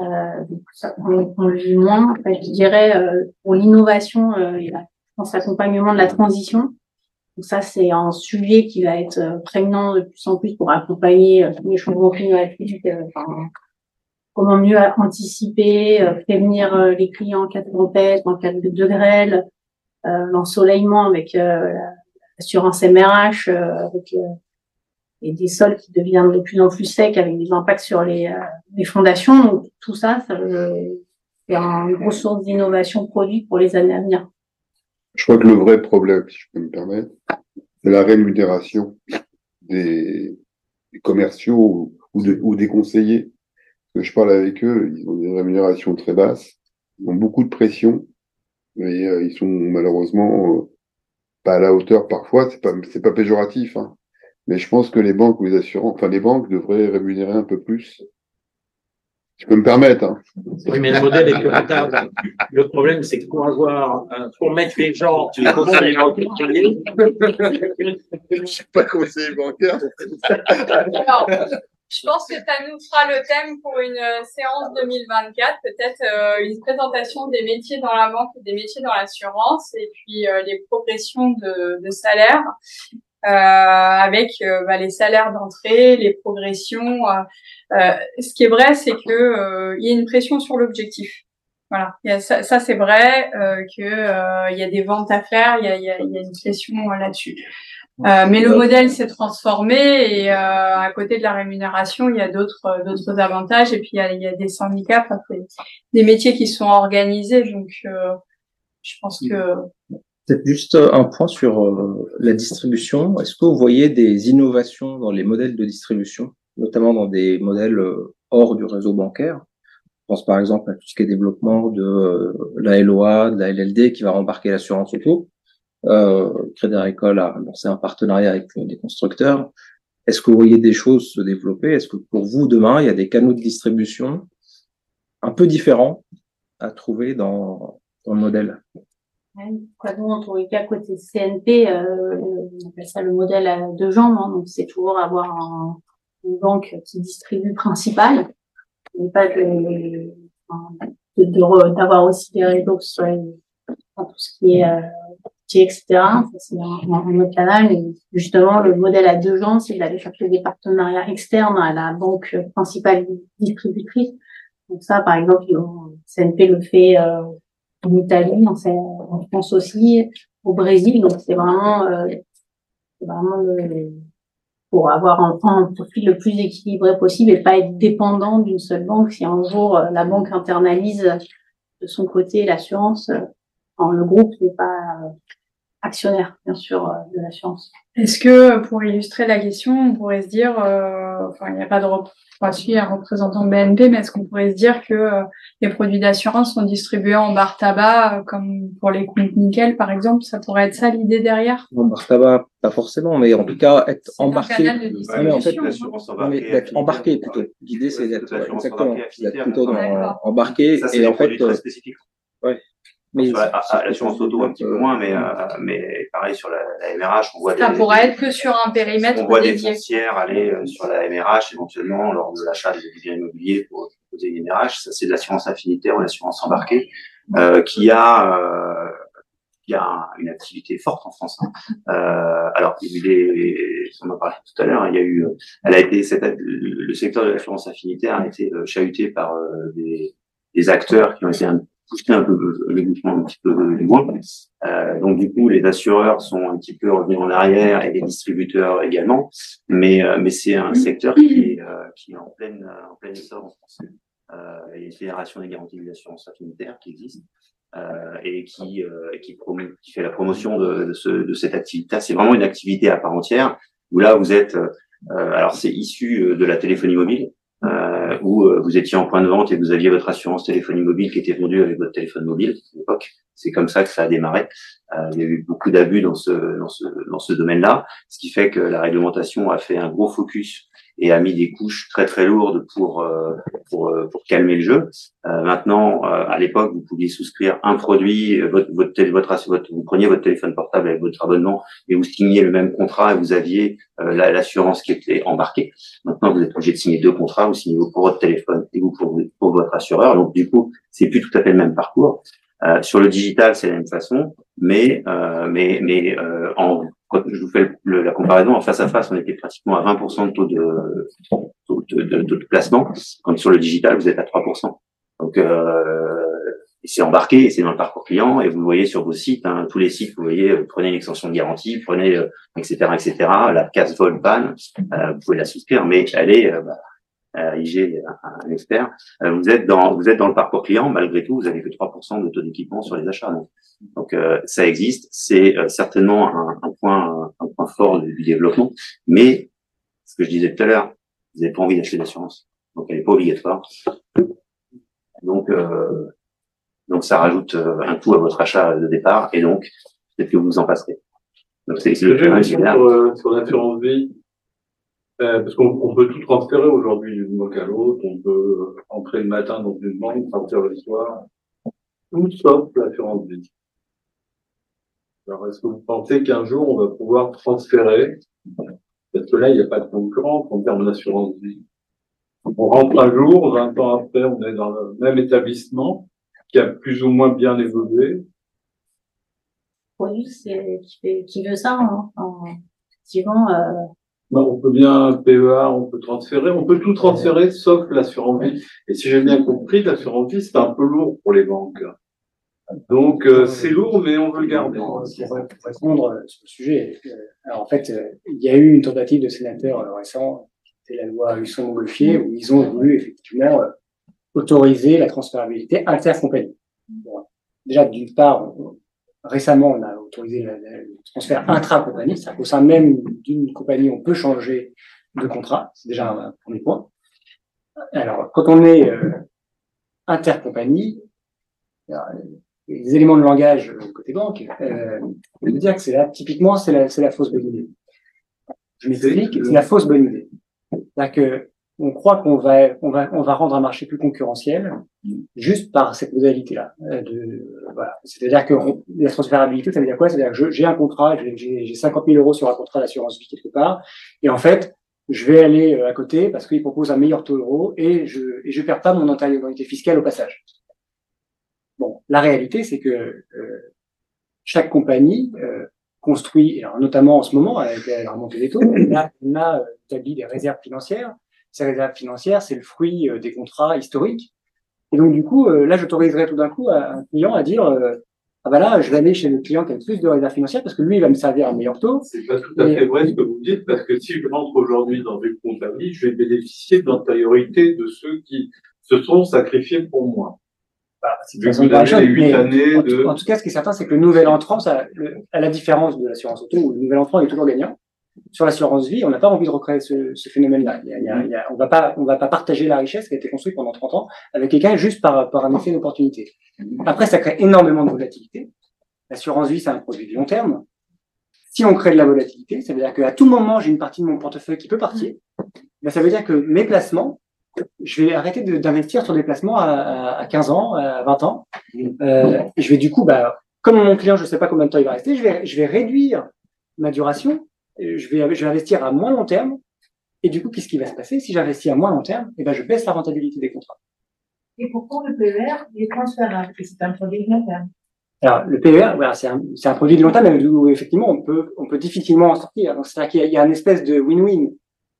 Euh, ça, on, on, le vit moins. Je dirais, euh, pour l'innovation, euh, et l'accompagnement de la transition. Donc ça, c'est un sujet qui va être euh, prégnant de plus en plus pour accompagner euh, les changements climatiques. Comment mieux anticiper, prévenir les clients en cas de tempête, en cas de, de grêle, l'ensoleillement avec assurance MRH euh, avec euh, et des sols qui deviennent de plus en plus secs avec des impacts sur les, euh, les fondations. Donc, tout ça, ça c'est une grosse source d'innovation produit pour les années à venir. Je crois que le vrai problème, si je peux me permettre, c'est la rémunération des, commerciaux ou, de, ou, des conseillers. Je parle avec eux, ils ont des rémunérations très basses, ils ont beaucoup de pression, et euh, ils sont malheureusement pas à la hauteur parfois, c'est pas c'est pas péjoratif, hein. mais je pense que les banques ou les assurances, enfin les banques devraient rémunérer un peu plus. Je peux me permettre. Hein. Oui, mais le modèle est plus rentable. Le problème, c'est que pour avoir, pour mettre les gens, tu les conseillers bancaires. je suis pas conseiller bancaire. Je pense que ça nous fera le thème pour une euh, séance 2024, peut-être euh, une présentation des métiers dans la banque des métiers dans l'assurance, et puis euh, les progressions de, de salaire, avec bah, les salaires d'entrée, les progressions. ce qui est vrai, c'est que il y a une pression sur l'objectif. Voilà, ça, ça c'est vrai que il y a des ventes à faire, il y a, y a, y a une pression là-dessus. Euh, mais le modèle s'est transformé et euh, à côté de la rémunération, il y a d'autres euh, d'autres avantages et puis il y a, il y a des syndicats, enfin, des métiers qui sont organisés. Donc, euh, je pense que peut-être juste un point sur euh, la distribution. Est-ce que vous voyez des innovations dans les modèles de distribution, notamment dans des modèles hors du réseau bancaire? Je pense par exemple à tout ce qui est développement de la LOA, de la LLD qui va rembarquer l'assurance auto. Euh, Crédit Agricole a lancé un partenariat avec des constructeurs. Est-ce que vous voyez des choses se développer? Est-ce que pour vous, demain, il y a des canaux de distribution un peu différents à trouver dans, le modèle? Quoi, nous, en tous cas, côté CNP, euh, on appelle ça le modèle à deux jambes. Hein, donc, c'est toujours avoir un, une banque qui distribue principale, mais pas de, d'avoir aussi des réseaux, soit tout ce qui est euh, etc. C'est un, autre canal. Et justement, le modèle à deux jambes, c'est d'aller chercher des partenariats externes à la banque principale distributrice. Donc ça, par exemple, CNP le fait euh, en Italie, en, France aussi, au Brésil. Donc c'est vraiment, euh, vraiment le, pour avoir un, un, profil le plus équilibré possible et pas être dépendant d'une seule banque. Si un jour euh, la banque internalise de son côté l'assurance, euh, le groupe n'est pas actionnaire, bien sûr, euh, de l'assurance. Est-ce que, pour illustrer la question, on pourrait se dire, euh, enfin, il n'y a pas de enfin, si, un représentant de BNP, mais est-ce qu'on pourrait se dire que euh, les produits d'assurance sont distribués en bar tabac, comme pour les comptes nickel, par exemple? Ça pourrait être ça l'idée derrière? En bar tabac, pas forcément, mais en tout cas, être embarqué. Un canal de distribution, en fait, d'être embarqué plutôt. L'idée, c'est d'être exactement, d'être plutôt dans, embarqué. Ça, et en fait, très spécifique. Ouais. Mais l'assurance auto un petit peu moins, mais, euh, mais pareil sur la, la MRH, on voit ça des, pourrait être que sur un périmètre on voit des foncières aller euh, sur la MRH éventuellement lors de l'achat des biens immobiliers pour proposer une MRH. Ça c'est de l'assurance affinitaire ou l'assurance embarquée euh, qui a euh, qui a une activité forte en France. Hein. Euh, alors il y a eu des, on en a parlé tout à l'heure, il y a eu, elle a été cette, le secteur de l'assurance affinitaire a été euh, chahuté par des, des acteurs qui ont été un pousser un peu le mouvement un petit peu du. Euh, donc du coup, les assureurs sont un petit peu revenus en arrière et les distributeurs également. Mais euh, mais c'est un secteur qui est euh, qui est en pleine en pleine essor en France. Euh, il y a une fédération des garanties des assurances affinitaires qui existe euh, et qui, euh, qui, qui, fait la promotion de, de, ce, de cette activité. C'est vraiment une activité à part entière où là vous êtes, euh, alors c'est issu de la téléphonie mobile. Euh, où vous étiez en point de vente et vous aviez votre assurance téléphonie mobile qui était vendue avec votre téléphone mobile à l'époque. C'est comme ça que ça a démarré. Euh, il y a eu beaucoup d'abus dans ce, dans ce, dans ce domaine-là, ce qui fait que la réglementation a fait un gros focus et a mis des couches très très lourdes pour euh, pour, euh, pour calmer le jeu. Euh, maintenant, à l'époque, vous pouviez souscrire un produit, votre votre, votre, votre vous preniez votre téléphone portable avec votre abonnement et vous signiez le même contrat et vous aviez l'assurance qui était embarquée. Maintenant, vous êtes obligé de signer deux contrats, vous signez pour votre téléphone et vous pour, pour votre assureur. Donc du coup, c'est plus tout à fait le même parcours. Euh, sur le digital, c'est la même façon, mais euh, mais mais euh, en quand je vous fais la comparaison en face à face, on était pratiquement à 20% de taux de, de, de, de, placement, quand sur le digital, vous êtes à 3%. Donc euh, c'est embarqué, c'est dans le parcours client, et vous voyez sur vos sites, hein, tous les sites, vous voyez, prenez une extension de garantie, prenez, etc., etc. La casse vol pan, vous pouvez la souscrire, mais elle est bah, euh, IG, un, un expert, euh, vous êtes dans vous êtes dans le parcours client, malgré tout, vous avez que 3% de taux d'équipement sur les achats. Donc, donc euh, ça existe, c'est certainement un, un, point un point fort du, développement, mais ce que je disais tout à l'heure, vous n'avez pas envie d'acheter d'assurance, donc elle n'est pas obligatoire. Donc donc ça rajoute un coût à votre achat de départ. Et donc peut-être que vous en passerez. Donc c'est le sur, sur l'assurance vie euh, parce qu'on peut tout transférer aujourd'hui d'une banque à l'autre. On peut entrer le matin dans une banque, partir le soir. Tout sauf l'assurance vie. Alors, est-ce que vous pensez qu'un jour, on va pouvoir transférer? Parce que là, il n'y a pas de concurrence en termes d'assurance vie. On rentre un jour, 20 ans après, on est dans le même établissement qui a plus ou moins bien évolué. Oui, c'est qui, qui veut ça. Hein. effectivement, euh, bah, on peut bien PEA, on peut transférer, on peut tout transférer sauf l'assurance vie. Et si j'ai bien compris, l'assurance vie, c'est un peu lourd pour les banques. Donc euh, c'est lourd, mais on veut le garder. Pour, répondre sur le sujet, euh, alors en fait, euh, il y a eu une tentative de sénateur récent, c'était la loi Husson-Montgolfier, où ils ont voulu effectivement autoriser la transférabilité intercompagnie. Bon, déjà, d'une part, récemment, on a autorisé le transfert intra-compagnie, c'est-à-dire qu'au sein même d'une compagnie, on peut changer de contrat. C'est déjà un premier point. Alors, quand on est euh, intercompagnie, les éléments de langage côté banque, euh, je veux dire que c'est là, typiquement, c'est la, la fausse bonne idée. Je m'explique, c'est la fausse bonne idée. C'est-à-dire que on croit qu'on va, on va, on va rendre un marché plus concurrentiel juste par cette modalité-là. Euh, voilà. C'est-à-dire que la transférabilité, ça veut dire quoi? C'est-à-dire que j'ai un contrat, j'ai 50 000 euros sur un contrat d'assurance vie quelque part, et en fait, je vais aller euh, à côté parce qu'il propose un meilleur taux euro et je et je perds pas mon antériorité fiscale au passage. Bon, la réalité, c'est que euh, chaque compagnie euh, construit, notamment en ce moment avec la remontée des taux, on a, on a établi des réserves financières ces réserves financières, c'est le fruit euh, des contrats historiques. Et donc, du coup, euh, là, j'autoriserais tout d'un coup à un client à dire, euh, ah ben là, je vais aller chez le client qui a plus de réserves financières parce que lui, il va me servir un meilleur taux. C'est pas tout à fait vrai ce que vous dites parce que si je rentre aujourd'hui dans une compagnie, je vais bénéficier de l'antériorité de ceux qui se sont sacrifiés pour moi. Bah, c'est de années en, de... en, tout cas, ce qui est certain, c'est que le nouvel entrant, ça, à la différence de l'assurance auto, où le nouvel entrant est toujours gagnant, sur l'assurance vie, on n'a pas envie de recréer ce, ce phénomène-là. On va pas, on va pas partager la richesse qui a été construite pendant 30 ans avec quelqu'un juste par, par un effet d'opportunité. Après, ça crée énormément de volatilité. L'assurance vie, c'est un produit de long terme. Si on crée de la volatilité, ça veut dire qu'à tout moment, j'ai une partie de mon portefeuille qui peut partir. Ben, ça veut dire que mes placements, je vais arrêter d'investir sur des placements à, à, 15 ans, à 20 ans. Euh, et je vais du coup, bah, comme mon client, je ne sais pas combien de temps il va rester, je vais, je vais réduire ma duration je vais, je vais investir à moins long terme. Et du coup, qu'est-ce qui va se passer? Si j'investis à moins long terme, eh ben, je baisse la rentabilité des contrats. Et pourquoi le PER est transférable? C'est un produit de long terme. Alors, le PER, voilà, c'est un, un, produit de long terme, mais où effectivement, on peut, on peut difficilement en sortir. Donc, c'est-à-dire qu'il y, y, a une espèce de win-win.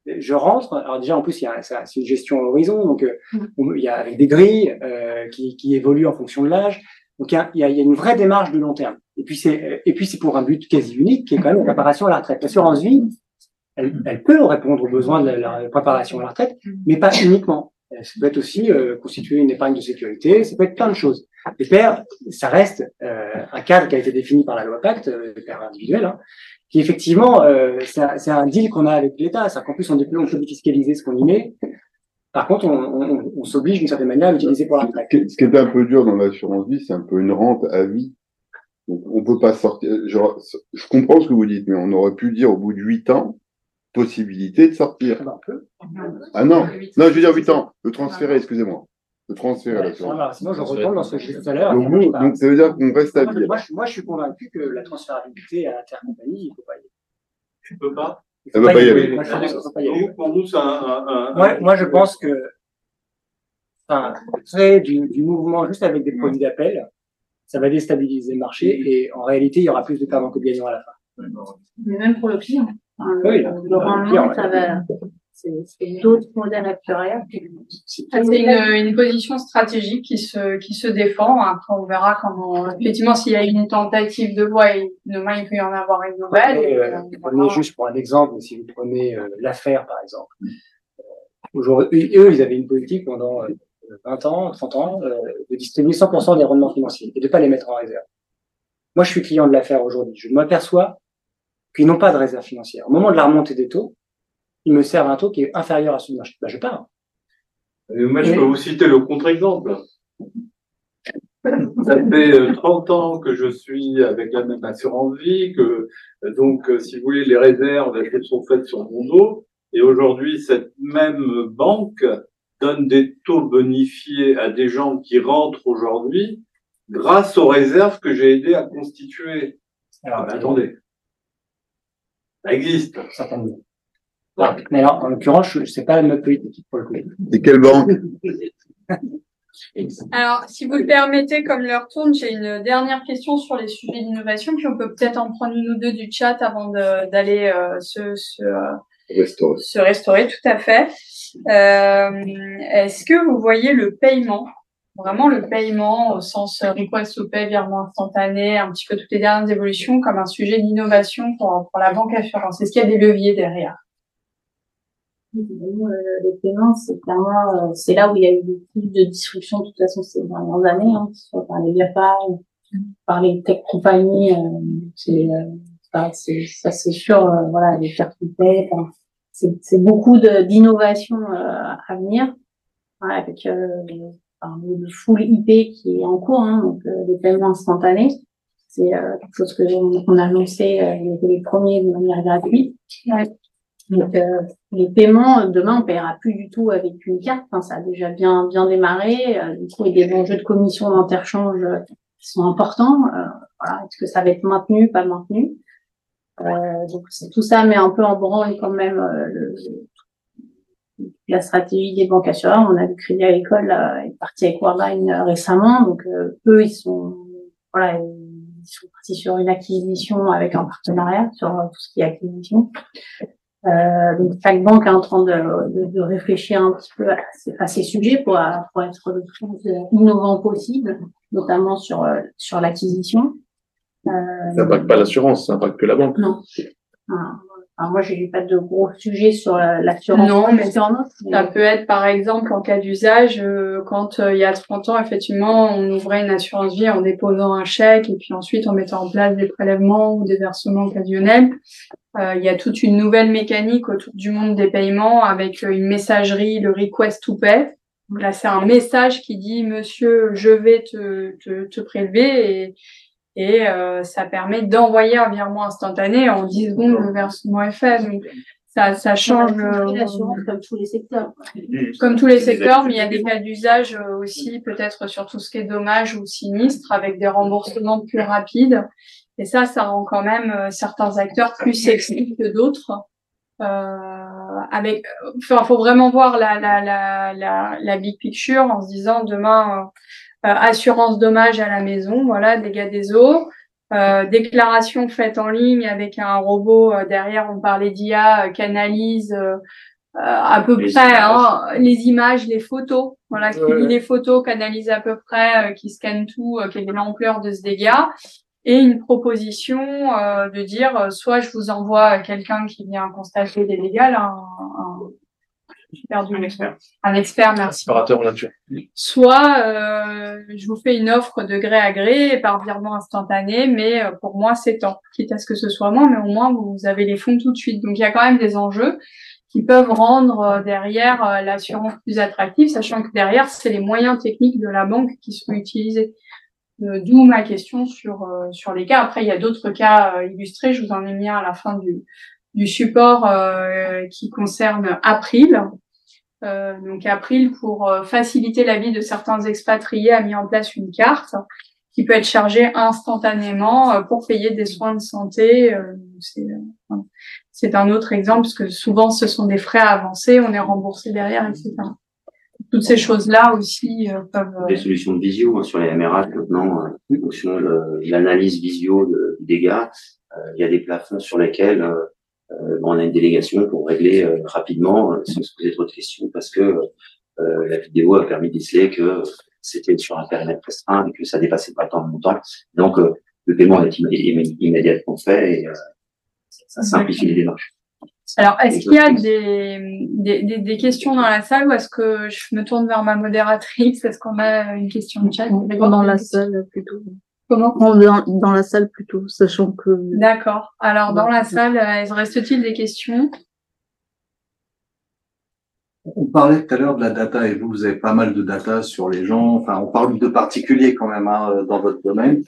Je rentre, alors déjà, en plus, il y a, c'est une gestion à horizon, donc, euh, mm. il y a avec des grilles euh, qui, qui évoluent en fonction de l'âge. Donc, il y, a, il y a une vraie démarche de long terme. Et puis c'est et puis c'est pour un but quasi unique qui est quand même la préparation à la retraite. L'assurance vie, elle, elle peut répondre aux besoins de la, préparation à la retraite, mais pas uniquement. ça peut être aussi constituer une épargne de sécurité, ça peut être plein de choses. Les pairs, ça reste un cadre qui a été défini par la loi Pacte, les pairs individuels, hein, qui effectivement, c'est un, deal qu'on a avec l'État, c'est qu'en plus on, on peut fiscaliser ce qu'on y met, par contre, on, s'oblige d'une certaine manière à l'utiliser pour la retraite. Ce qui est un peu dur dans l'assurance vie, c'est un peu une rente à vie. Donc, on peut pas sortir. Je comprends ce que vous dites, mais on aurait pu dire au bout de huit ans, possibilité de sortir. Ah non, non, je veux dire huit ans. Le transférer, excusez-moi. Le transférer à l'assurance. Sinon, je retombe dans ce que je disais tout à l'heure. Donc, donc, ça veut dire qu'on reste à vie. Moi, moi, je suis convaincu que la transférabilité à l'intercompagnie, il ne faut pas y aller. Tu peux pas ça va pas y aller. Pour nous, c'est un, Ouais, moi, je pense que enfin, créer du, du, mouvement juste avec des produits d'appel, ça va déstabiliser le marché et en réalité, il y aura plus de perdants que de gagnants à la fin. Mais même pour le client. oui, le rendement, ça va c'est d'autres modèles actuariels. C'est une, une, position stratégique qui se, qui se défend. Après, on verra comment, effectivement, s'il y a une tentative de voie, demain, il peut y en avoir une nouvelle. Euh, prenez juste pour un exemple, si vous prenez euh, l'affaire, par exemple. Euh, aujourd'hui, eux, ils avaient une politique pendant 20 ans, 30 ans, de distribuer 100% des rendements financiers et de pas les mettre en réserve. Moi, je suis client de l'affaire aujourd'hui. Je m'aperçois qu'ils n'ont pas de réserve financière. Au moment de la remontée des taux, ils me servent un taux qui est inférieur à celui du marché. Ben, je pars. moi, je peux vous citer le contre-exemple. Ça fait 30 euh, ans que je suis avec la même assurance vie, que euh, donc, euh, si vous voulez, les réserves elles sont faites sur mon dos. Et aujourd'hui, cette même banque donne des taux bonifiés à des gens qui rentrent aujourd'hui grâce aux réserves que j'ai aidé à constituer. Alors, attendez. Ça existe. Certainement. Mais alors, en l'occurrence, je ne sais pas notre politique pour le coup. Et quelle banque? Alors, si vous le permettez, comme l'heure tourne, j'ai une dernière question sur les sujets d'innovation, puis on peut peut-être en prendre une ou deux du chat avant d'aller euh, se, se, euh, restaurer. se restaurer, tout à fait. Euh, Est-ce que vous voyez le paiement, vraiment le paiement au sens request to pay, virement instantané, un petit peu toutes les dernières évolutions, comme un sujet d'innovation pour, pour la banque assurance? Est-ce qu'il y a des leviers derrière? Les paiements, c'est clairement, euh, c'est là où il y a eu plus de disruption de toute façon ces dernières années, hein, soit par les GAFA, par les tech compagnies, euh, c'est, ça c'est sûr, voilà, les cartes paie, c'est, c'est beaucoup de, d'innovation à venir, avec le full IP qui est en cours, hein, donc les paiements instantanés. C'est quelque chose que on, a annoncé, les premiers de manière gratuite. Donc, euh, les paiements, demain, on paiera plus du tout avec une carte. Ça a déjà bien bien démarré. Euh, du coup, il y a des enjeux de commission d'interchange euh, qui sont importants. Euh, voilà, est-ce que ça va être maintenu, pas maintenu? Euh, Donc, tout ça met un peu en branle quand même le, la stratégie des banques assureurs. On a vu Crédit Agricole est parti avec Worldline récemment. Donc, eux, ils sont voilà, ils sont partis sur une acquisition avec un partenariat sur tout ce qui est acquisition. Euh, donc chaque banque est en train de, de, de réfléchir un petit peu à, à ces sujets pour, pour, être le plus innovant possible, notamment sur, sur l'acquisition. Euh, ça n'impacte pas l'assurance, ça n'impacte que la banque. Non. Alors moi, j'ai pas de gros sujets sur l'assurance. Non, mais ça peut être, par exemple, en cas d'usage, euh, quand euh, il y a 30 ans, effectivement, on ouvrait une assurance vie en déposant un chèque et puis ensuite on mettait en place des prélèvements ou des versements occasionnels. Euh, il y a toute une nouvelle mécanique autour du monde des paiements avec une messagerie, le request to pay. Donc là, c'est un message qui dit, monsieur, je vais te, te, te prélever et, et euh, ça permet d'envoyer un virement instantané en 10 secondes le versement est fait. Donc ça, ça change euh, comme tous les secteurs. Comme tous les secteurs, mais il y a des cas d'usage euh, aussi, peut-être sur tout ce qui est dommage ou sinistre, avec des remboursements plus rapides. Et ça, ça rend quand même certains acteurs plus sexy que d'autres. Euh, avec, enfin, faut vraiment voir la, la, la, la, la big picture en se disant demain, euh, assurance dommage à la maison, voilà, dégâts des eaux. Euh, déclaration faite en ligne avec un robot euh, derrière, on parlait d'IA, euh, canalise à peu près hein, les images, les photos, voilà, qui les photos, canalise à peu près, qui scanne tout, quelle est l'ampleur de ce dégât, et une proposition de dire soit je vous envoie quelqu'un qui vient constater des dégâts, là, un, perdu un expert. Un expert, merci. Soit euh, je vous fais une offre de gré à gré par virement instantané, mais euh, pour moi c'est temps, quitte à ce que ce soit moins, mais au moins vous avez les fonds tout de suite. Donc il y a quand même des enjeux qui peuvent rendre euh, derrière euh, l'assurance plus attractive, sachant que derrière c'est les moyens techniques de la banque qui sont utilisés. D'où ma question sur sur les cas. Après il y a d'autres cas illustrés, je vous en ai mis un à la fin du du support euh, qui concerne April. Euh, donc April, pour euh, faciliter la vie de certains expatriés, a mis en place une carte qui peut être chargée instantanément pour payer des soins de santé. C'est un autre exemple parce que souvent ce sont des frais avancés, on est remboursé derrière, etc. Toutes ces choses-là aussi peuvent. Des solutions de visio hein, sur les MRA maintenant, en fonction de l'analyse visio de, du dégât, il y a des plafonds sur lesquels euh, on a une délégation pour régler euh, rapidement euh, sans se poser trop de questions parce que la vidéo a permis de déceler que c'était sur un périmètre restreint et que ça dépassait pas tant de montant. Donc, le paiement est immédiatement fait et ça simplifie les démarches. Alors, est-ce qu'il y a des, des, des, questions dans la salle ou est-ce que je me tourne vers ma modératrice? Est-ce qu'on a une question de chat? Dans la salle, plutôt. Comment dans, dans la salle plutôt, sachant que. D'accord. Alors dans la salle, euh, reste-t-il des questions? On parlait tout à l'heure de la data et vous, vous avez pas mal de data sur les gens. Enfin, on parle de particuliers quand même hein, euh, dans votre domaine.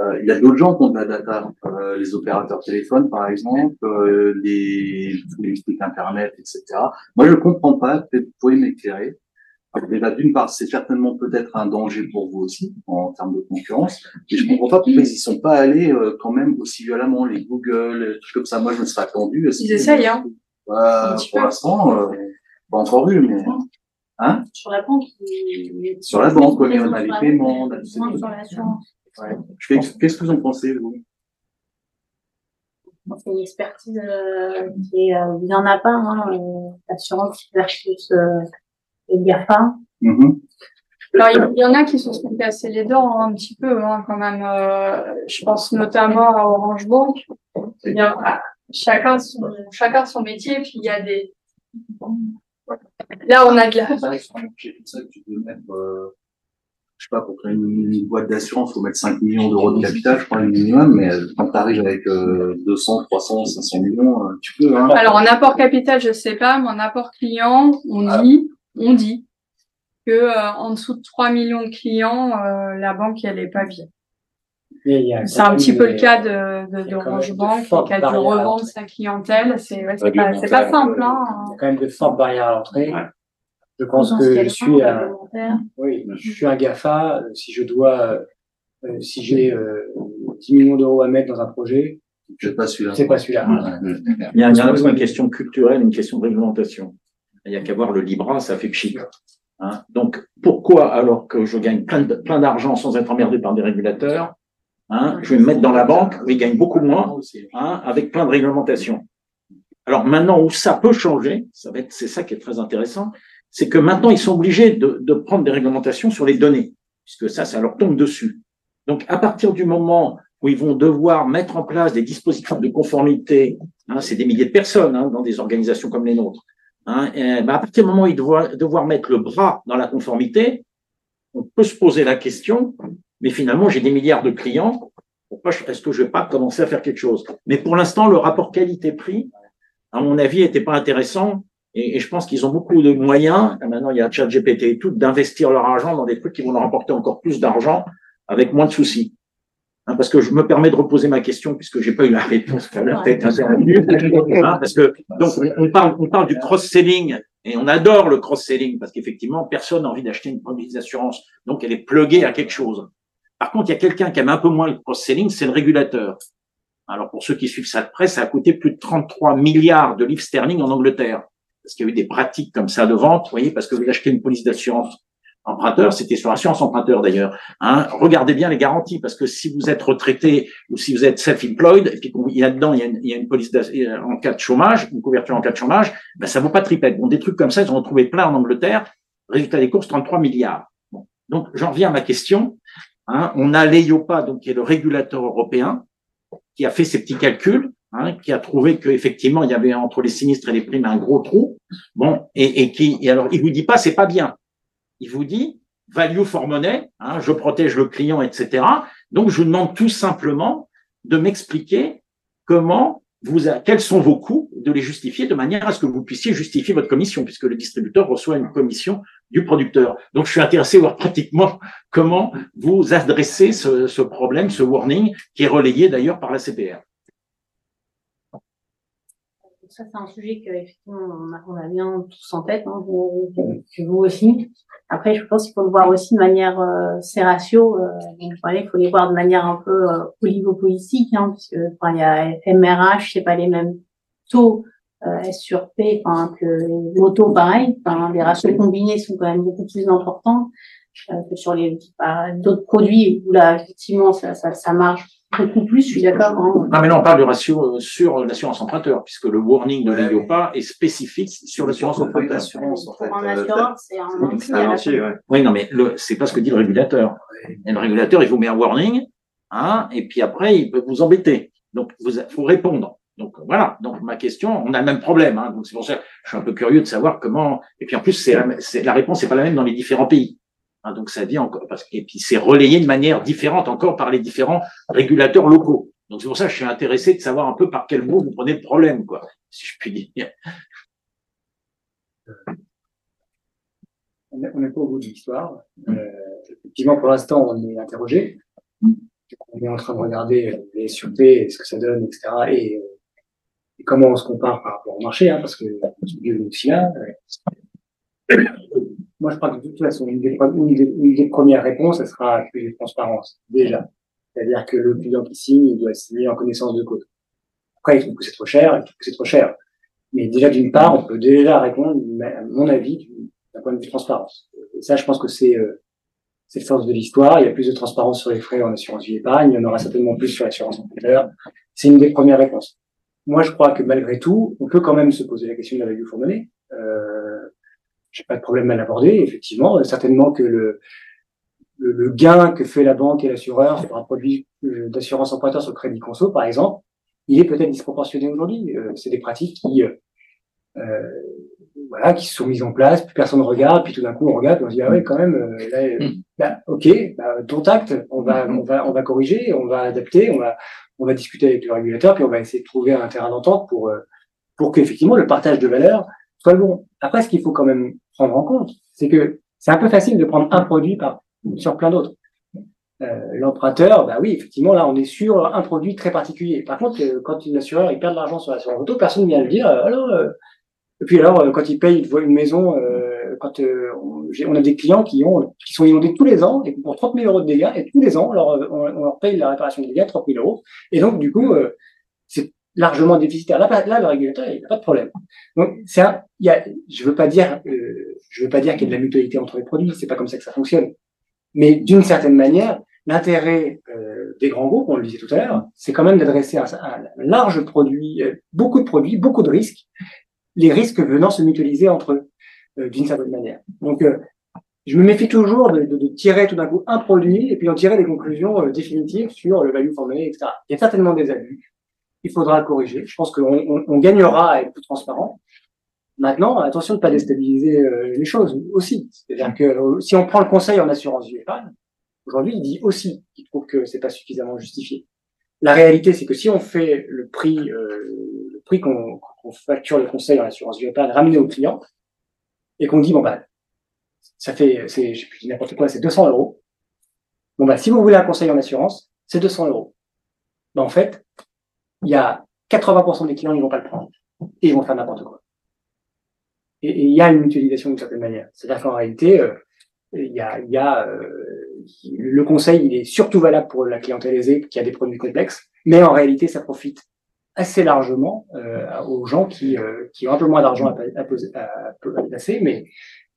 Euh, il y a d'autres gens qui ont de la data, les opérateurs téléphones par exemple, les, les sites internet, etc. Moi, je comprends pas. Peut-être vous pouvez m'éclairer. Déjà, d'une part, c'est certainement peut-être un danger pour vous aussi en termes de concurrence. Mais je comprends pas pourquoi ils y sont pas allés euh, quand même aussi violemment les Google, les trucs comme ça. Moi, je me serais attendu. Ils essayent, hein. Bah, pour l'instant, euh, pas encore vu, mais hein. Sur la banque. Sur la banque, on a les paiements, Sur l'assurance. Qu'est-ce que vous en pensez, vous? C'est une expertise euh, qui est, euh, il y en a pas, hein, l'assurance versus les GAFA. Mm-hmm. Alors, il y en a qui sont se casser les dents hein, un petit peu, hein, quand même. Euh, je pense notamment à Orange Bank. Bien, chacun son, chacun son métier, puis il y a des. Là, on a de la. Euh, je sais pas, pour créer une, boîte d'assurance, il faut mettre 5 millions d'euros de capital, je crois, le minimum, mais quand tu arrives avec 200, 300, 500 millions, euh, tu peux. Hein. Alors, en apport capital, je sais pas, mais en apport client, on ah. On dit que euh, en dessous de 3 millions de clients, euh, la banque elle est pas bien. C'est un petit peu le cas de, d'Orange Bank qui a dû revendre sa clientèle. C'est pas, simple. Hein. Il y a quand même de fortes barrières à l'entrée. Je pense que je suis un, oui, je suis un GAFA. Si je dois, euh, si j'ai 10 millions d'euros à mettre dans un projet, c'est pas celui-là. C'est pas celui-là. Il y a, une question culturelle, une question de réglementation. Il n'y a qu'à voir le Libra, ça fait pchit. Hein Donc, pourquoi, alors que je gagne plein, d'argent sans être emmerdé par des régulateurs, hein, je vais me mettre dans la banque où ils gagnent beaucoup moins, hein, avec plein de réglementations. Alors maintenant, où ça peut changer, ça va être, c'est ça qui est très intéressant, c'est que maintenant, ils sont obligés de, de prendre des réglementations sur les données, puisque ça, ça leur tombe dessus. Donc, à partir du moment où ils vont devoir mettre en place des dispositifs de conformité, hein, c'est des milliers de personnes hein, dans des organisations comme les nôtres, Hein, ben, à partir du moment où il doit devoir mettre le bras dans la conformité, on peut se poser la question, mais finalement, j'ai des milliards de clients, pourquoi est-ce que je vais pas commencer à faire quelque chose? Mais pour l'instant, le rapport qualité-prix, à mon avis, n'était pas intéressant, et, je pense qu'ils ont beaucoup de moyens, maintenant il y a ChatGPT et tout, d'investir leur argent dans des trucs qui vont leur apporter encore plus d'argent avec moins de soucis. Hein, parce que je me permets de reposer ma question puisque j'ai pas eu la réponse qu'elle a peut-être hein, parce que donc on parle on parle du cross-selling et on adore le cross-selling parce qu'effectivement personne n'a envie d'acheter une police d'assurance donc elle est pluguée à quelque chose. Par contre, il y a quelqu'un qui aime un peu moins le cross-selling, c'est le régulateur. Alors pour ceux qui suivent ça de près, ça a coûté plus de 33 milliards de livres sterling en Angleterre parce qu'il y a eu des pratiques comme ça de vente, vous voyez, parce que vous achetez une police d'assurance emprunteur, c'était sur assurance emprunteur d'ailleurs. Hein. Regardez bien les garanties, parce que si vous êtes retraité ou si vous êtes self-employed, et qu'il y a dedans, il y a une, police en cas de chômage, une couverture en cas de chômage, ben ça vaut pas tripette. Bon, des trucs comme ça, ils ont trouvé plein en Angleterre. Résultat des courses, 33 milliards. Bon. Donc, j'en reviens à ma question. Hein. On a l'EIOPA, donc qui est le régulateur européen, qui a fait ses petits calculs, hein, qui a trouvé qu'effectivement, il y avait entre les sinistres et les primes un gros trou. Bon, et, et qui, alors, il vous dit pas c'est pas bien. Il vous dit value for money, hein, je protège le client, etc. Donc, je vous demande tout simplement de m'expliquer comment vous, quels sont vos coûts, de les justifier de manière à ce que vous puissiez justifier votre commission, puisque le distributeur reçoit une commission du producteur. Donc, je suis intéressé à voir pratiquement comment vous adressez ce, ce problème, ce warning, qui est relayé d'ailleurs par la CPR ça, c'est un sujet que, effectivement, on a, bien tous en tête, hein, vous aussi. Après, je pense qu'il faut le voir aussi de manière, euh, ces ratios, euh, donc, il faut les voir de manière un peu euh, oligopolistique, hein, puisque, enfin, il y a MRH, c'est pas les mêmes taux, euh, S sur P, enfin, que les motos, pareil, enfin, les ratios combinés sont quand même beaucoup plus importants, euh, que sur les, bah, d'autres produits où là, effectivement, ça, ça, ça marche beaucoup plus, je suis d'accord. Hein. Non, mais non, on parle de ratio euh, sur l'assurance emprunteur, puisque le warning de l'IOPA est spécifique sur l'assurance emprunteur. Pour un assureur, c'est un entier. Oui, non, mais le, c'est pas ce que dit le régulateur. Et le régulateur, il vous met un warning, hein, et puis après, il peut vous embêter. Donc, vous faut répondre. Donc voilà. Donc ma question, on a le même problème. Hein, donc c'est pour ça que je suis un peu curieux de savoir comment. Et puis en plus, c'est la, la réponse n'est pas la même dans les différents pays. Hein, donc ça dit encore parce que et puis c'est relayé de manière différente encore par les différents régulateurs locaux. Donc c'est pour ça que je suis intéressé de savoir un peu par quel mot vous prenez le problème, quoi, si je puis dire. On n'est pas au bout de l'histoire. Euh, effectivement, pour l'instant, on est interrogé. On est en train de regarder les SUP, ce que ça donne, etc. Et, et, comment on se compare par rapport au marché, hein, parce que c'est aussi là. Moi, je crois que de toute façon, une des, premières réponses, ce sera plus de transparence, déjà. C'est-à-dire que le client qui signe, il doit signer en connaissance de cause. Après, il trouve que c'est trop cher, il trouve que c'est trop cher. Mais déjà, d'une part, on peut déjà répondre, à mon avis, d'un point de vue de transparence. Et ça, je pense que c'est euh, le sens de l'histoire. Il y a plus de transparence sur les frais en assurance vie épargne. Il y en aura certainement plus sur l'assurance emprunteur. C'est une des premières réponses. Moi, je crois que malgré tout, on peut quand même se poser la question de la value money. Euh, j'ai pas de problème à l'aborder. Effectivement, euh, certainement que le, le, gain que fait la banque et l'assureur sur un produit euh, d'assurance emprunteur sur le crédit conso, par exemple, il est peut-être disproportionné aujourd'hui. Euh, c'est des pratiques qui, euh, voilà, qui se sont mises en place, plus personne ne regarde, puis tout d'un coup on regarde, on se dit ah ouais quand même, là, mm. bah, ok, bah, ton tact, on va, on va, on va corriger, on va adapter, on va, on va discuter avec le régulateur, puis on va essayer de trouver un terrain d'entente pour, pour qu'effectivement le partage de valeur soit bon. Après, ce qu'il faut quand même prendre en compte, c'est que c'est un peu facile de prendre un produit sur plein d'autres. Euh, L'emprunteur, bah oui, effectivement, là, on est sur un produit très particulier. Par contre, euh, quand l'assureur il perd de l'argent sur l'assurance auto, personne ne vient le dire. Euh, et puis alors, quand il paye une maison, quand on, a des clients qui ont qui sont inondés tous les ans et pour 30 000 euros de dégâts, et tous les ans, on, on leur paye la réparation des dégâts 30 000 euros. Et donc, du coup, largement déficitaire. Là, là, le régulateur, il n'y a pas de problème. Donc, c'est un, il y a, je veux pas dire, euh, je veux pas dire qu'il y a de la mutualité entre les produits. C'est pas comme ça que ça fonctionne. Mais d'une certaine manière, l'intérêt euh, des grands groupes, on le disait tout à l'heure, c'est quand même d'adresser un, un, large produit, euh, beaucoup de produits, beaucoup de risques, les risques venant se mutualiser entre eux, euh, d'une certaine manière. Donc, je me méfie toujours de, de, de tirer tout d'un coup un produit et puis en tirer des conclusions définitives sur le value for money, etc. Il y a certainement des abus il faudra corriger. Je pense qu'on on, on gagnera à être plus transparent. Maintenant, attention de ne pas déstabiliser euh, les choses aussi. C'est-à-dire que euh, si on prend le conseil en assurance vie épargne, aujourd'hui, il dit aussi qu'il trouve que c'est pas suffisamment justifié. La réalité, c'est que si on fait le prix, euh, le prix qu'on facture le conseil en assurance vie épargne ramené au client, et qu'on dit bon bah ça fait, c'est, je sais n'importe quoi, c'est 200 euros. Bon bah si vous voulez un conseil en assurance, c'est 200 euros. Ben, en fait, il y a 80% des clients, ils vont pas le prendre. Et ils vont faire n'importe quoi. Et, il y a une mutualisation d'une certaine manière. C'est-à-dire qu'en réalité, euh, il y a, y a euh, le conseil, il est surtout valable pour la clientèle aisée qui a des produits complexes, mais en réalité, ça profite assez largement euh, aux gens qui, euh, qui ont un peu moins d'argent à, à, à, à, placer, mais,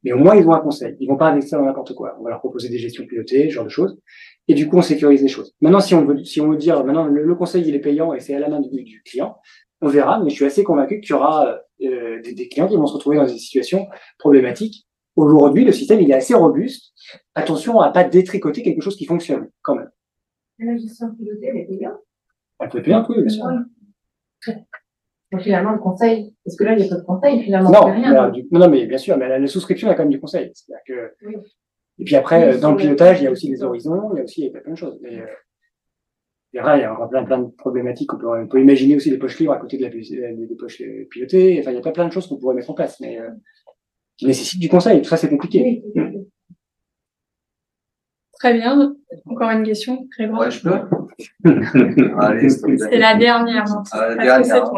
mais au moins ils ont un conseil. Ils vont pas investir dans n'importe quoi. On va leur proposer des gestions pilotées, ce genre de choses et du coup on sécurise les choses. Maintenant, si on veut, si on veut dire maintenant le, conseil il est payant et c'est à la main du, du, client, on verra. Mais je suis assez convaincu qu'il y aura euh, des, des, clients qui vont se retrouver dans des situations problématiques. Aujourd'hui, le système il est assez robuste. Attention à pas détricoter quelque chose qui fonctionne quand même. La gestion pilotée elle est payante. Elle peut être payante, oui, bien sûr. finalement, le conseil, parce que là, il n'y a pas de conseil, finalement, non, rien. non, mais bien sûr, mais la, souscription, il y a quand même du conseil. Que... Et puis après, dans le pilotage, il y a aussi les horizons, il y a aussi il y a plein de choses. Mais, euh, il y a encore plein, plein de problématiques. On peut, on peut imaginer aussi des poches libres à côté de la, des poches euh, pilotées. Enfin, il y a pas plein de choses qu'on pourrait mettre en place, mais euh, qui nécessitent du conseil. Tout ça, c'est compliqué. Très bien. Encore une question, Grégoire Ouais, je peux. c'est la dernière. Ah, la dernière.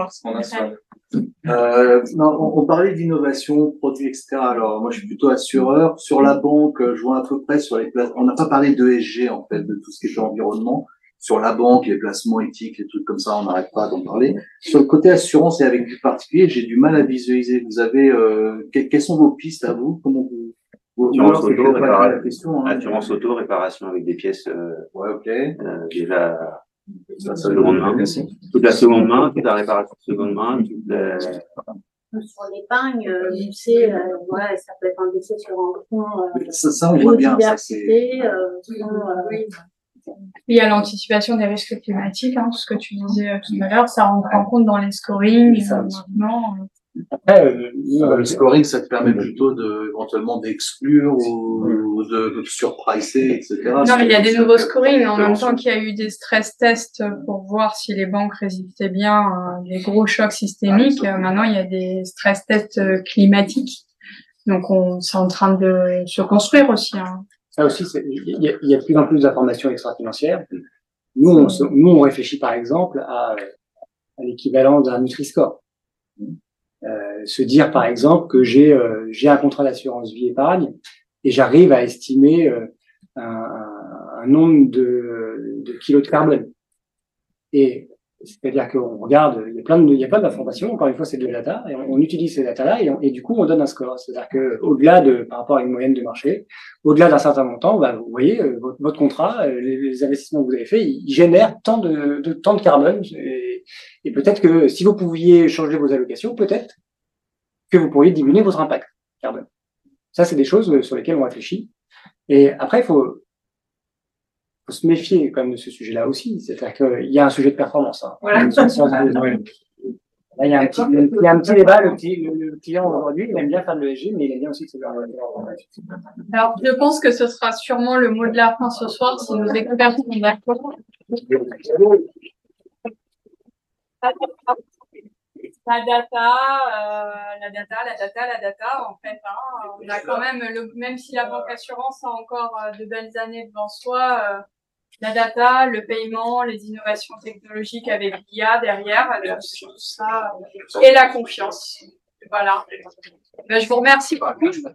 Euh, non, on, parlait d'innovation, produits, etc. Alors, moi, je suis plutôt assureur. Sur la banque, je vois à peu près sur les places. On n'a pas parlé d'ESG, en fait, de tout ce qui est environnement sur la banque, les placements éthiques, les trucs comme ça, on n'arrête pas d'en parler. Sur le côté assurance et avec du particulier, j'ai du mal à visualiser. Vous avez, euh, quelles sont vos pistes à vous? Comment vous, vous assurance, auto, réparation, hein, assurance auto, réparation avec des pièces. Euh, ouais, ok. Euh, déjà la seconde main, toute la seconde main, toute la réparation de seconde main, toute la... Sur l'épargne, euh, euh, voilà, ça peut être un décès sur un fonds. Euh, ça, ça, on voit bien. Ça, c'est... Euh, oui. Il y a l'anticipation des risques climatiques, hein, tout ce que tu disais tout à l'heure, ça rentre en compte dans les scoring euh, maintenant. Euh. Après, le scoring, ça te permet plutôt de, éventuellement d'exclure ou, de, de surpricer, etc. Non, mais il y a des nouveaux scorings. En même temps qu'il y a eu des stress tests pour voir si les banques résistaient bien à des gros chocs systémiques, maintenant il y a des stress tests climatiques. Donc, on, c'est en train de se construire aussi. Hein. Ça aussi, il y, y, a de plus en plus d'informations extra-financières. Nous, on, nous, on réfléchit par exemple à, à l'équivalent d'un Nutri-Score. Euh, se dire par exemple que j'ai euh, j'ai un contrat d'assurance vie épargne et j'arrive à estimer euh, un, un, nombre de, de kilos de carbone. Et c'est-à-dire qu'on regarde, il y a plein de, il y a plein d'informations. Encore une fois, c'est de la data et on, utilise ces data-là et, du coup, on donne un score. C'est-à-dire que au-delà de, par rapport à une moyenne de marché, au-delà d'un certain montant, bah, vous voyez, votre, contrat, les, investissements que vous avez faits, ils génèrent tant de, de tant de carbone. Et peut-être que si vous pouviez changer vos allocations, peut-être que vous pourriez diminuer votre impact carbone. Ça, c'est des choses sur lesquelles on réfléchit. Et après, il faut, faut se méfier quand même de ce sujet-là aussi. C'est-à-dire qu'il y a un sujet de performance. Hein. Voilà. Là, il y a un petit, il y a un petit débat. Le, le, client aujourd'hui, il aime bien faire de l'ESG, mais il aime bien aussi que c'est Alors, je pense que ce sera sûrement le mot de la fin ce soir si nos experts sont d'accord. La data, euh, la data, la data, la data, en fait, hein, on a quand même, le, même si la banque assurance a encore euh, de belles années devant soi, euh, la data, le paiement, les innovations technologiques avec l'IA derrière, tout ça, et la confiance. Voilà. Ben, je vous remercie beaucoup. Je vous